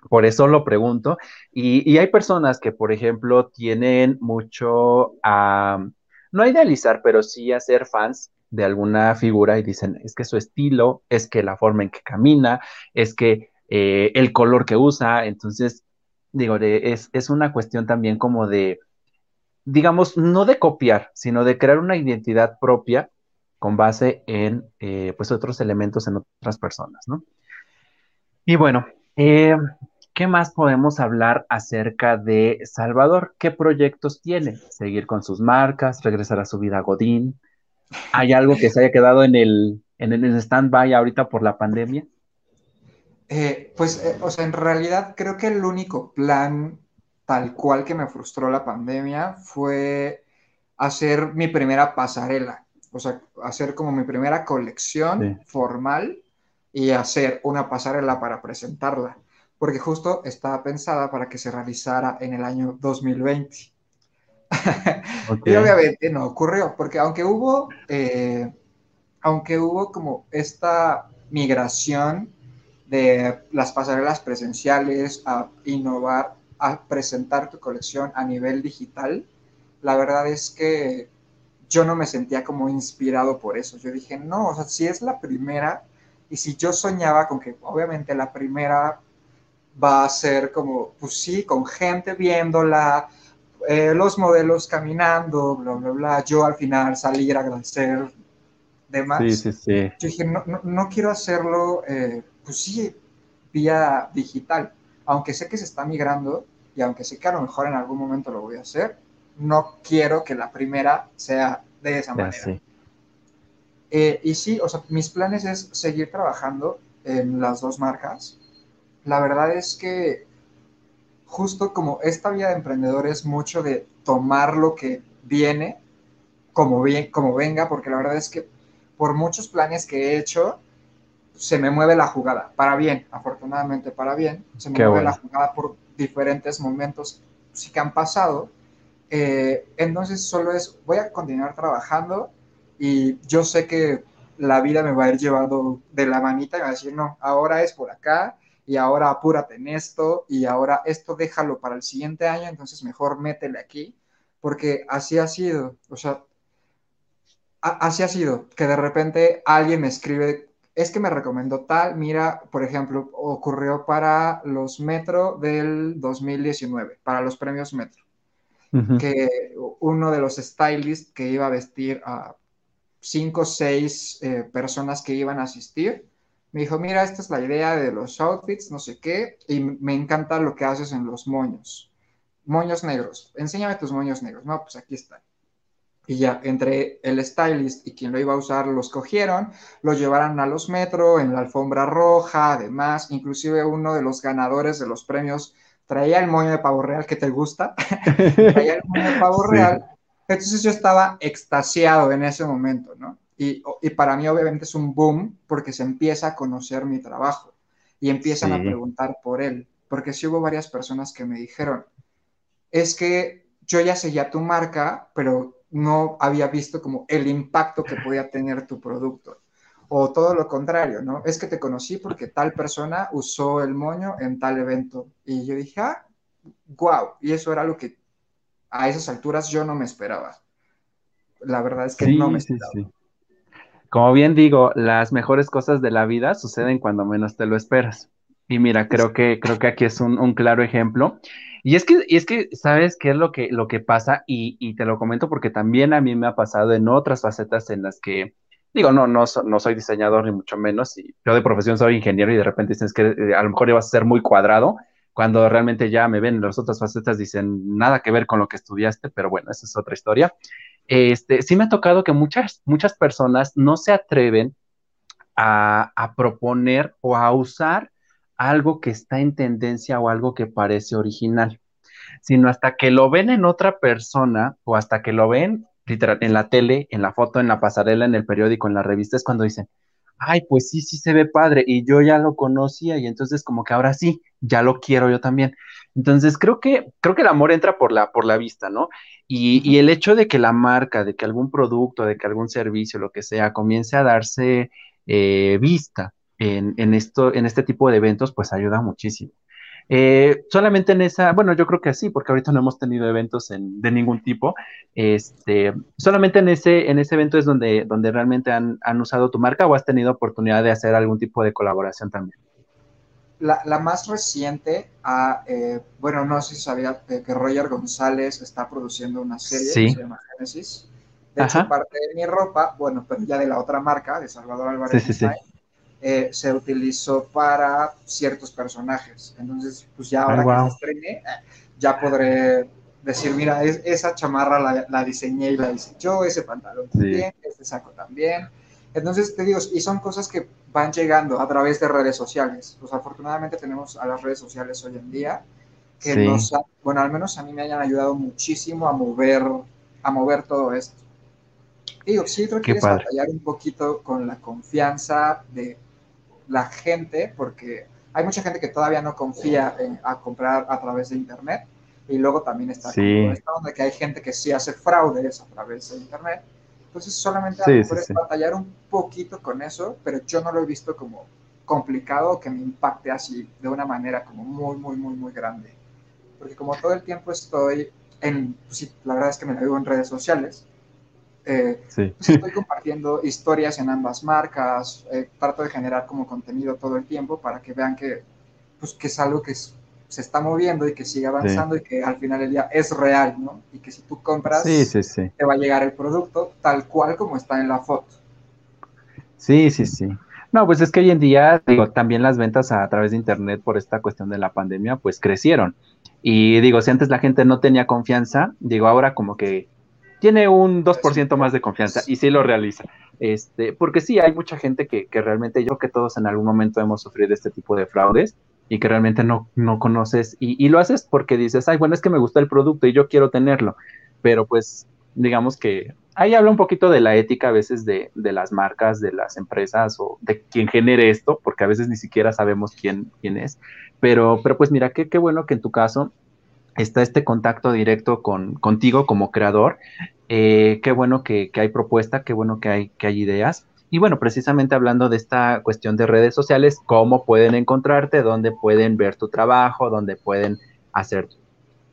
Por eso lo pregunto. Y, hay personas que, por ejemplo, tienen mucho a, no a idealizar, pero sí a ser fans de alguna figura y dicen, es que su estilo, es que la forma en que camina, es que eh, el color que usa, entonces, digo, es, es una cuestión también como de, digamos, no de copiar, sino de crear una identidad propia con base en, eh, pues, otros elementos en otras personas, ¿no? Y bueno, eh, ¿qué más podemos hablar acerca de Salvador? ¿Qué proyectos tiene? ¿Seguir con sus marcas? ¿Regresar a su vida Godín? ¿Hay algo que se haya quedado en el, en el stand-by ahorita por la pandemia? Eh, pues, o sea, en realidad creo que el único plan tal cual que me frustró la pandemia fue hacer mi primera pasarela, o sea, hacer como mi primera colección formal y hacer una pasarela para presentarla, porque justo estaba pensada para que se realizara en el año 2020. [LAUGHS] y obviamente no ocurrió, porque aunque hubo, eh, aunque hubo como esta migración de las pasarelas presenciales a innovar, a presentar tu colección a nivel digital, la verdad es que yo no me sentía como inspirado por eso. Yo dije, no, o sea, si es la primera, y si yo soñaba con que obviamente la primera va a ser como, pues sí, con gente viéndola, eh, los modelos caminando, bla, bla, bla. Yo al final salir a agradecer demás. Sí, sí, sí. Yo dije, no, no, quiero hacerlo, eh, pues sí, vía digital. Aunque sé que se está migrando y aunque sé que a lo mejor en algún momento lo voy a hacer, no quiero que la primera sea de esa manera. Eh, y sí, o sea, mis planes es seguir trabajando en las dos marcas. La verdad es que justo como esta vida de emprendedor es mucho de tomar lo que viene como, bien, como venga, porque la verdad es que por muchos planes que he hecho, se me mueve la jugada, para bien, afortunadamente para bien, se me mueve la jugada por diferentes momentos sí que han pasado. Eh, entonces solo es, voy a continuar trabajando y yo sé que la vida me va a ir llevando de la manita y va a decir, no, ahora es por acá y ahora apúrate en esto y ahora esto déjalo para el siguiente año, entonces mejor métele aquí, porque así ha sido, o sea, así ha sido, que de repente alguien me escribe, es que me recomendó tal, mira, por ejemplo, ocurrió para los Metro del 2019, para los premios Metro, que uno de los stylists que iba a vestir a cinco o seis eh, personas que iban a asistir, me dijo, mira, esta es la idea de los outfits, no sé qué, y me encanta lo que haces en los moños. Moños negros, enséñame tus moños negros. No, pues aquí están. Y ya, entre el stylist y quien lo iba a usar, los cogieron, lo llevaron a los metro, en la alfombra roja, además, inclusive uno de los ganadores de los premios traía el moño de pavo real que te gusta, [LAUGHS] traía el moño de pavo [LAUGHS] real. Entonces yo estaba extasiado en ese momento, ¿no? Y, para mí obviamente es un boom porque se empieza a conocer mi trabajo y empiezan a preguntar por él, porque sí hubo varias personas que me dijeron, es que yo ya seguía tu marca, pero no había visto como el impacto que podía tener tu producto. O todo lo contrario, ¿no? Es que te conocí porque tal persona usó el moño en tal evento. Y yo dije, ah, wow. Y eso era lo que a esas alturas yo no me esperaba. La verdad es que no me esperaba. Como bien digo, las mejores cosas de la vida suceden cuando menos te lo esperas. Y mira, creo que, creo que aquí es un, claro ejemplo. Y es que, y es que, ¿sabes qué es lo que, lo que pasa? Y, te lo comento porque también a mí me ha pasado en otras facetas en las que, digo, no, no, no soy diseñador ni mucho menos, y yo de profesión soy ingeniero y de repente dices que eh, a lo mejor ibas a ser muy cuadrado, cuando realmente ya me ven en las otras facetas dicen nada que ver con lo que estudiaste, pero bueno, esa es otra historia. Este, sí me ha tocado que muchas, muchas personas no se atreven a, a proponer o a usar algo que está en tendencia o algo que parece original, sino hasta que lo ven en otra persona o hasta que lo ven literal, en la tele, en la foto, en la pasarela, en el periódico, en la revista, es cuando dicen, ay, pues sí, sí se ve padre y yo ya lo conocía y entonces como que ahora sí, ya lo quiero yo también. Entonces creo que, creo que el amor entra por la, por la vista, ¿no? Y, el hecho de que la marca, de que algún producto, de que algún servicio, lo que sea, comience a darse eh, vista en, en, esto, en este tipo de eventos, pues ayuda muchísimo. Eh, solamente en esa, bueno, yo creo que sí, porque ahorita no hemos tenido eventos de ningún tipo. Este, solamente en ese, en ese evento es donde, donde realmente han, usado tu marca o has tenido oportunidad de hacer algún tipo de colaboración también. La, más reciente, ah, eh, bueno, no sé si sabía que Roger González está produciendo una serie que se llama Genesis. De hecho, parte de mi ropa, bueno, pero ya de la otra marca, de Salvador Álvarez sí, sí, eh, se utilizó para ciertos personajes. Entonces, pues ya ahora que se estrene, eh, ya podré decir, mira, esa chamarra la, diseñé y la hice yo, ese pantalón también, este saco también. Entonces, te digo, y son cosas que van llegando a través de redes sociales. Pues afortunadamente tenemos a las redes sociales hoy en día que nos, bueno, al menos a mí me hayan ayudado muchísimo a mover, a mover todo esto. Digo, sí creo que quieres batallar un poquito con la confianza de la gente, porque hay mucha gente que todavía no confía en, a comprar a través de Internet. Y luego también está sí. donde que hay gente que sí hace fraudes a través de Internet. Entonces solamente sí, puedes batallar un poquito con eso, pero yo no lo he visto como complicado que me impacte así de una manera como muy, muy, muy, muy grande. Porque como todo el tiempo estoy en, pues la verdad es que me la vivo en redes sociales, eh, pues estoy [LAUGHS] compartiendo historias en ambas marcas, eh, trato de generar como contenido todo el tiempo para que vean que, pues, que es algo que se está moviendo y que sigue avanzando y que al final del día es real, ¿no? Y que si tú compras, te va a llegar el producto tal cual como está en la foto. Sí, sí, sí. No, pues es que hoy en día, digo, también las ventas a través de Internet por esta cuestión de la pandemia, pues crecieron. Y digo, si antes la gente no tenía confianza, digo, ahora como que tiene un 2% más de confianza y sí lo realiza. Este, porque sí, hay mucha gente que, que, realmente yo creo que todos en algún momento hemos sufrido este tipo de fraudes y que realmente no, no conoces y, y, lo haces porque dices, ay, bueno, es que me gusta el producto y yo quiero tenerlo, pero pues digamos que ahí habla un poquito de la ética a veces de, de las marcas, de las empresas o de quien genere esto, porque a veces ni siquiera sabemos quién, quién es, pero, pero pues mira, qué, qué bueno que en tu caso está este contacto directo con, contigo como creador. Eh, qué bueno que, hay propuesta, qué bueno que hay, que hay ideas. Y bueno, precisamente hablando de esta cuestión de redes sociales, cómo pueden encontrarte, dónde pueden ver tu trabajo, dónde pueden hacer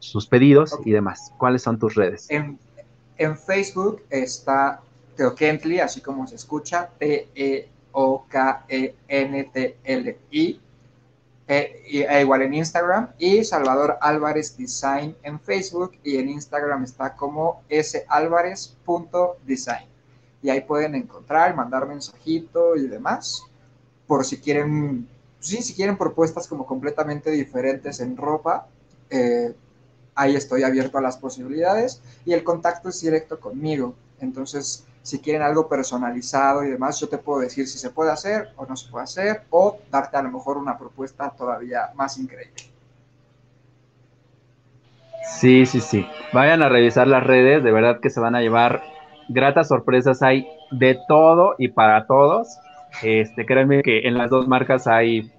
sus pedidos y demás. ¿Cuáles son tus redes? En, en Facebook está Teokentli, así como se escucha, T-E-O-K-E-N-T-L-I, e, e, igual en Instagram, y Salvador Álvarez Design en Facebook, y en Instagram está como salvarez.design. Y ahí pueden encontrar, mandar mensajito y demás, por si quieren, sí, si quieren propuestas como completamente diferentes en ropa, eh, ahí estoy abierto a las posibilidades, y el contacto es directo conmigo. Entonces, si quieren algo personalizado y demás, yo te puedo decir si se puede hacer o no se puede hacer, o darte a lo mejor una propuesta todavía más increíble. Sí, sí, sí. Vayan a revisar las redes, de verdad que se van a llevar gratas sorpresas. Hay de todo y para todos. Este, créanme que en las dos marcas hay,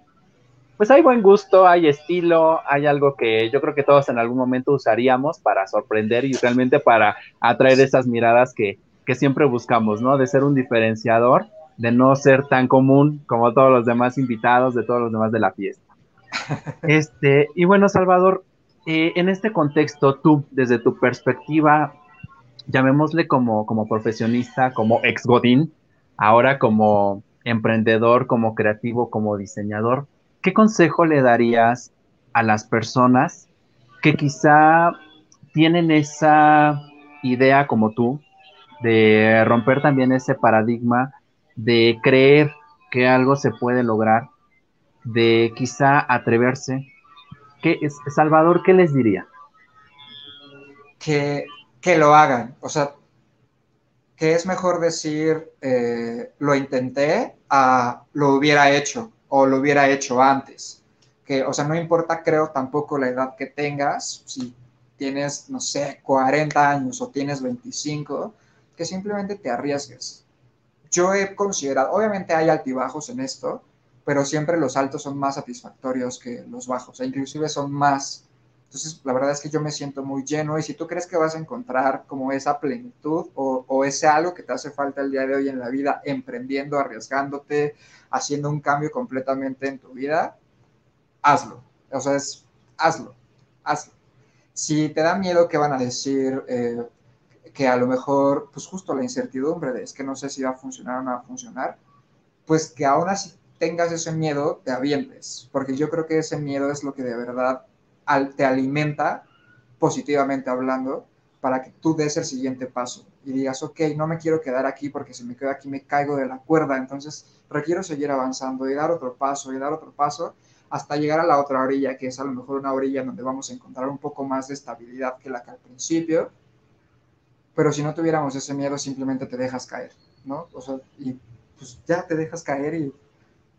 pues hay buen gusto, hay estilo, hay algo que yo creo que todos en algún momento usaríamos para sorprender y realmente para atraer esas miradas que, que siempre buscamos, ¿no? De ser un diferenciador, de no ser tan común como todos los demás invitados, de todos los demás de la fiesta. [LAUGHS] Este, y bueno, Salvador, eh, en este contexto, tú, desde tu perspectiva, llamémosle como, como profesionista, como ex Godín, ahora como emprendedor, como creativo, como diseñador, ¿qué consejo le darías a las personas que quizá tienen esa idea como tú de romper también ese paradigma de creer que algo se puede lograr, de quizá atreverse. ¿Qué, Salvador, ¿qué les diría? Que, que lo hagan, o sea, que es mejor decir eh, lo intenté a lo hubiera hecho o lo hubiera hecho antes. Que, o sea, no importa, creo, tampoco la edad que tengas, si tienes, no sé, 40 años o tienes 25, que simplemente te arriesgues. Yo he considerado, obviamente hay altibajos en esto, pero siempre los altos son más satisfactorios que los bajos, e inclusive son más. Entonces, la verdad es que yo me siento muy lleno y si tú crees que vas a encontrar como esa plenitud o, ese algo que te hace falta el día de hoy en la vida, emprendiendo, arriesgándote, haciendo un cambio completamente en tu vida, hazlo. O sea, es, hazlo, hazlo. Si te da miedo qué van a decir, eh, que a lo mejor, pues justo la incertidumbre de es que no sé si va a funcionar o no va a funcionar, pues que aún así tengas ese miedo, te avientes, porque yo creo que ese miedo es lo que de verdad te alimenta, positivamente hablando, para que tú des el siguiente paso y digas, ok, no me quiero quedar aquí porque si me quedo aquí me caigo de la cuerda, entonces requiero seguir avanzando y dar otro paso y dar otro paso hasta llegar a la otra orilla, que es a lo mejor una orilla donde vamos a encontrar un poco más de estabilidad que la que al principio, pero si no tuviéramos ese miedo, simplemente te dejas caer, ¿no? O sea, y pues ya te dejas caer y,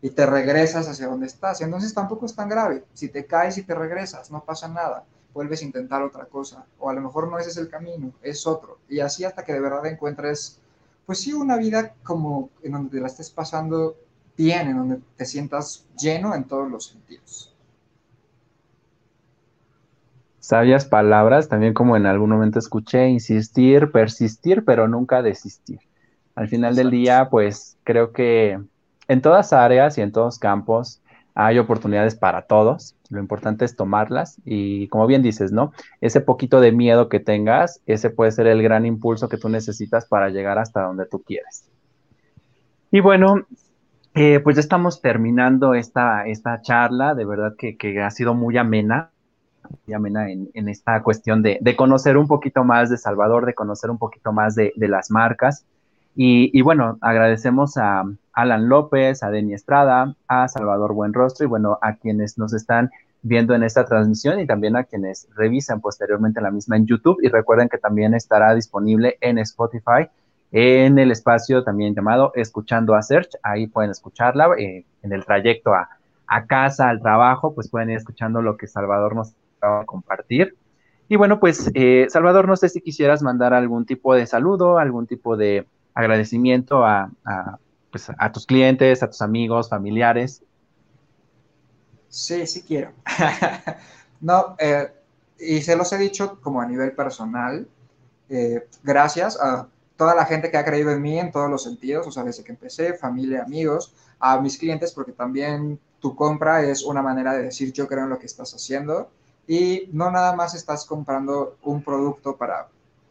y te regresas hacia donde estás. Entonces tampoco es tan grave. Si te caes y te regresas, no pasa nada. Vuelves a intentar otra cosa. O a lo mejor no ese es el camino, es otro. Y así hasta que de verdad encuentres, pues sí, una vida como en donde te la estés pasando bien, en donde te sientas lleno en todos los sentidos sabias palabras, también como en algún momento escuché, insistir, persistir, pero nunca desistir. Al final del día, pues creo que en todas áreas y en todos campos hay oportunidades para todos. Lo importante es tomarlas y como bien dices, ¿no? Ese poquito de miedo que tengas, ese puede ser el gran impulso que tú necesitas para llegar hasta donde tú quieres. Y bueno, eh, pues ya estamos terminando esta, esta charla, de verdad que, que ha sido muy amena en, en esta cuestión de, conocer un poquito más de Salvador, de conocer un poquito más de, las marcas. Y, bueno, agradecemos a Alan López, a Deni Estrada, a Salvador Buenrostro y bueno, a quienes nos están viendo en esta transmisión y también a quienes revisan posteriormente la misma en YouTube. Y recuerden que también estará disponible en Spotify en el espacio también llamado Escuchando a Search. Ahí pueden escucharla eh, en el trayecto a, a, casa, al trabajo, pues pueden ir escuchando lo que Salvador nos a compartir. Y bueno, pues eh, Salvador, no sé si quisieras mandar algún tipo de saludo, algún tipo de agradecimiento a, pues, a tus clientes, a tus amigos, familiares. Sí, sí quiero. [LAUGHS] no, eh, y se los he dicho como a nivel personal, eh, gracias a toda la gente que ha creído en mí en todos los sentidos, o sea, desde que empecé, familia, amigos, a mis clientes, porque también tu compra es una manera de decir yo creo en lo que estás haciendo y no nada más estás comprando un producto para,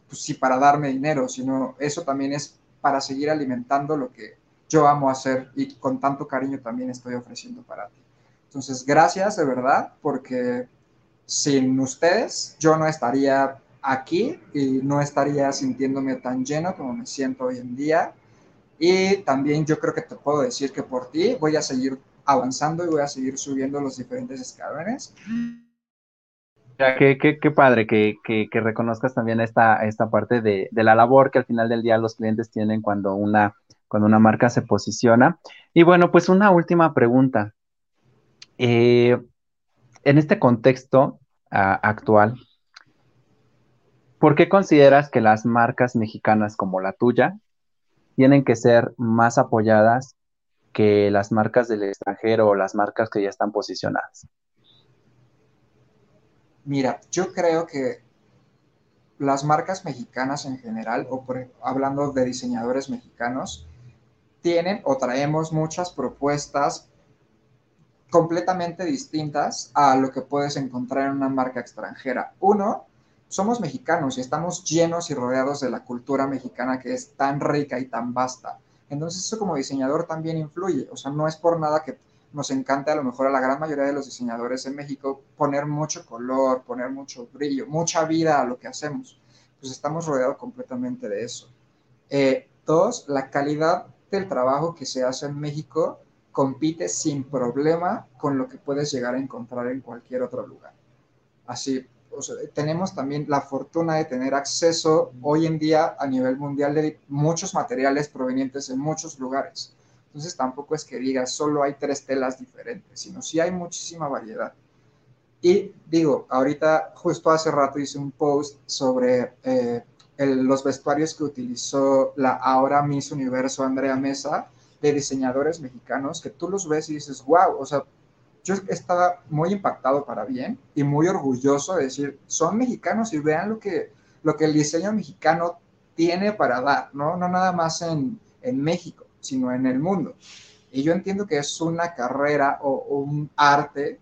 pues sí, para darme dinero, sino eso también es para seguir alimentando lo que yo amo hacer y con tanto cariño también estoy ofreciendo para ti. Entonces, gracias de verdad, porque sin ustedes yo no estaría aquí y no estaría sintiéndome tan lleno como me siento hoy en día. Y también yo creo que te puedo decir que por ti voy a seguir avanzando y voy a seguir subiendo los diferentes escalones. Qué, padre que, reconozcas también esta, parte de, la labor que al final del día los clientes tienen cuando una, marca se posiciona. Y bueno, pues una última pregunta. Eh, en este contexto actual, ¿por qué consideras que las marcas mexicanas como la tuya tienen que ser más apoyadas que las marcas del extranjero o las marcas que ya están posicionadas? Mira, yo creo que las marcas mexicanas en general, o hablando de diseñadores mexicanos, tienen o traemos muchas propuestas completamente distintas a lo que puedes encontrar en una marca extranjera. Uno, somos mexicanos y estamos llenos y rodeados de la cultura mexicana que es tan rica y tan vasta. Entonces eso como diseñador también influye. O sea, no es por nada que nos encanta a lo mejor a la gran mayoría de los diseñadores en México poner mucho color, poner mucho brillo, mucha vida a lo que hacemos. Pues estamos rodeados completamente de eso. Eh, dos, la calidad del trabajo que se hace en México compite sin problema con lo que puedes llegar a encontrar en cualquier otro lugar. Así, o tenemos también la fortuna de tener acceso hoy en día a nivel mundial de muchos materiales provenientes de muchos lugares. Entonces tampoco es que digas solo hay tres telas diferentes, sino sí hay muchísima variedad. Y digo, ahorita justo hace rato hice un post sobre eh, el, los vestuarios que utilizó la ahora Miss Universo Andrea Mesa de diseñadores mexicanos que tú los ves y dices, wow, o sea, yo estaba muy impactado para bien y muy orgulloso de decir, son mexicanos y vean lo que, lo que el diseño mexicano tiene para dar, ¿no? No nada más en, en México sino en el mundo. Y yo entiendo que es una carrera o, un arte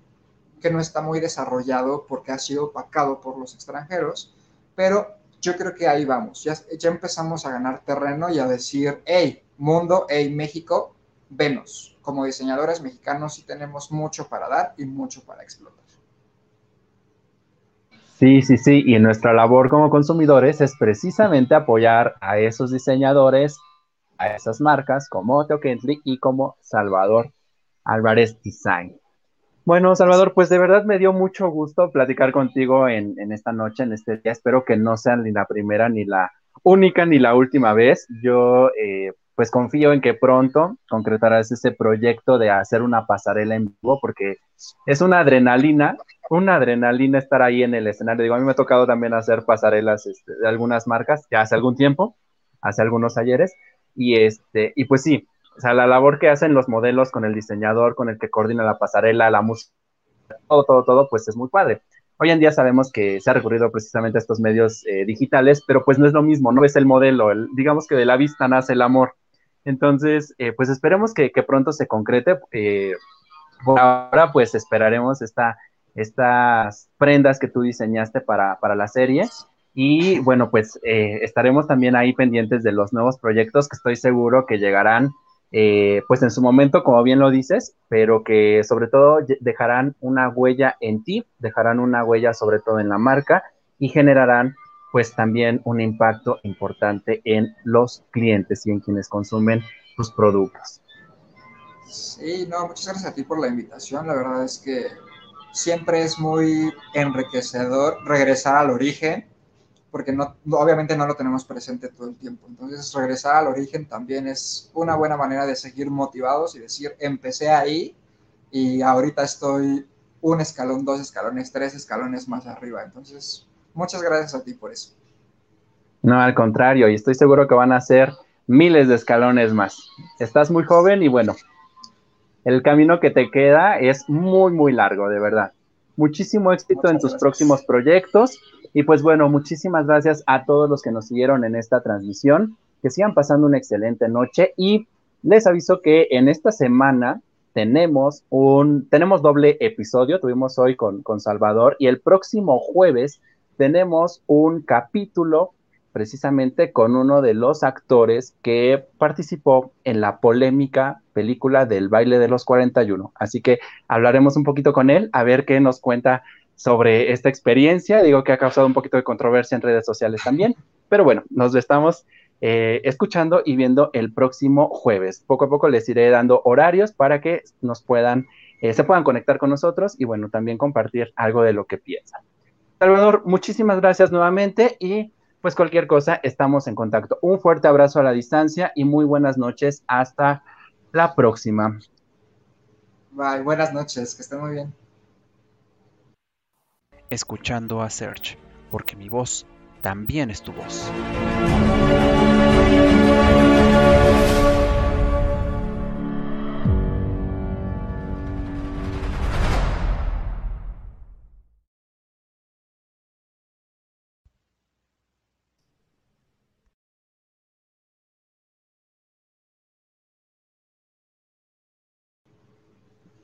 que no está muy desarrollado porque ha sido opacado por los extranjeros, pero yo creo que ahí vamos. Ya, ya empezamos a ganar terreno y a decir, hey, mundo, hey, México, venos. Como diseñadores mexicanos sí tenemos mucho para dar y mucho para explotar. Sí, sí, sí, y nuestra labor como consumidores es precisamente apoyar a esos diseñadores a esas marcas como Teo Kentley y como Salvador Álvarez Design. Bueno, Salvador, pues de verdad me dio mucho gusto platicar contigo en, esta noche, en este día. Espero que no sea ni la primera, ni la única, ni la última vez. Yo, eh, pues confío en que pronto concretarás ese proyecto de hacer una pasarela en vivo, porque es una adrenalina, una adrenalina estar ahí en el escenario. Digo, a mí me ha tocado también hacer pasarelas este, de algunas marcas, ya hace algún tiempo, hace algunos ayeres, y, este, y pues sí, o sea, la labor que hacen los modelos con el diseñador, con el que coordina la pasarela, la música, todo, todo, todo, pues es muy padre. Hoy en día sabemos que se ha recurrido precisamente a estos medios eh, digitales, pero pues no es lo mismo, no es el modelo, digamos que de la vista nace el amor. Entonces, eh, pues esperemos que, pronto se concrete. Eh, por ahora, pues esperaremos esta, estas prendas que tú diseñaste para, para la serie y bueno, pues eh, estaremos también ahí pendientes de los nuevos proyectos que estoy seguro que llegarán eh, pues en su momento, como bien lo dices, pero que sobre todo dejarán una huella en ti, dejarán una huella sobre todo en la marca y generarán pues también un impacto importante en los clientes y en quienes consumen tus productos. Sí, no, muchas gracias a ti por la invitación. La verdad es que siempre es muy enriquecedor regresar al origen porque no, obviamente no lo tenemos presente todo el tiempo. Entonces, regresar al origen también es una buena manera de seguir motivados y decir, empecé ahí y ahorita estoy un escalón, dos escalones, tres escalones más arriba. Entonces, muchas gracias a ti por eso. No, al contrario, y estoy seguro que van a ser miles de escalones más. Estás muy joven y bueno, el camino que te queda es muy, muy largo, de verdad. Muchísimo éxito en tus próximos proyectos y pues bueno, muchísimas gracias a todos los que nos siguieron en esta transmisión. que sigan pasando una excelente noche y les aviso que en esta semana tenemos un, tenemos doble episodio, tuvimos hoy con, con Salvador y el próximo jueves tenemos un capítulo precisamente con uno de los actores que participó en la polémica película del baile de los 41. Así que hablaremos un poquito con él, a ver qué nos cuenta sobre esta experiencia. Digo que ha causado un poquito de controversia en redes sociales también, [LAUGHS] pero bueno, nos estamos eh, escuchando y viendo el próximo jueves. Poco a poco les iré dando horarios para que nos puedan, eh, se puedan conectar con nosotros y bueno, también compartir algo de lo que piensan. Salvador, muchísimas gracias nuevamente y pues cualquier cosa, estamos en contacto. Un fuerte abrazo a la distancia y muy buenas noches. Hasta la próxima. Bye, buenas noches, que estén muy bien. Escuchando a Search, porque mi voz también es tu voz.